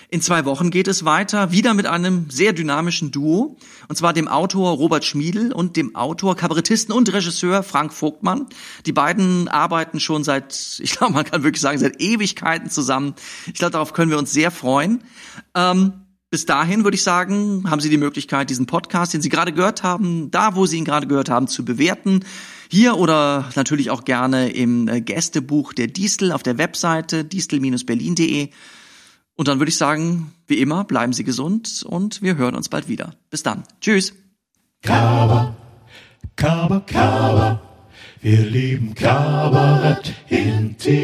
In zwei Wochen geht es weiter, wieder mit einem sehr dynamischen Duo, und zwar dem Autor Robert Schmiedel und dem Autor, Kabarettisten und Regisseur Frank Vogtmann. Die beiden arbeiten schon seit, ich glaube, man kann wirklich sagen, seit Ewigkeiten zusammen. Ich glaube, darauf können wir uns sehr freuen. Ähm, bis dahin würde ich sagen, haben Sie die Möglichkeit, diesen Podcast, den Sie gerade gehört haben, da, wo Sie ihn gerade gehört haben, zu bewerten. Hier oder natürlich auch gerne im äh, Gästebuch der Distel auf der Webseite distel-berlin.de. Und dann würde ich sagen, wie immer, bleiben Sie gesund und wir hören uns bald wieder. Bis dann. Tschüss. Kaba, Kaba, Kaba. Wir lieben Kabarett intim.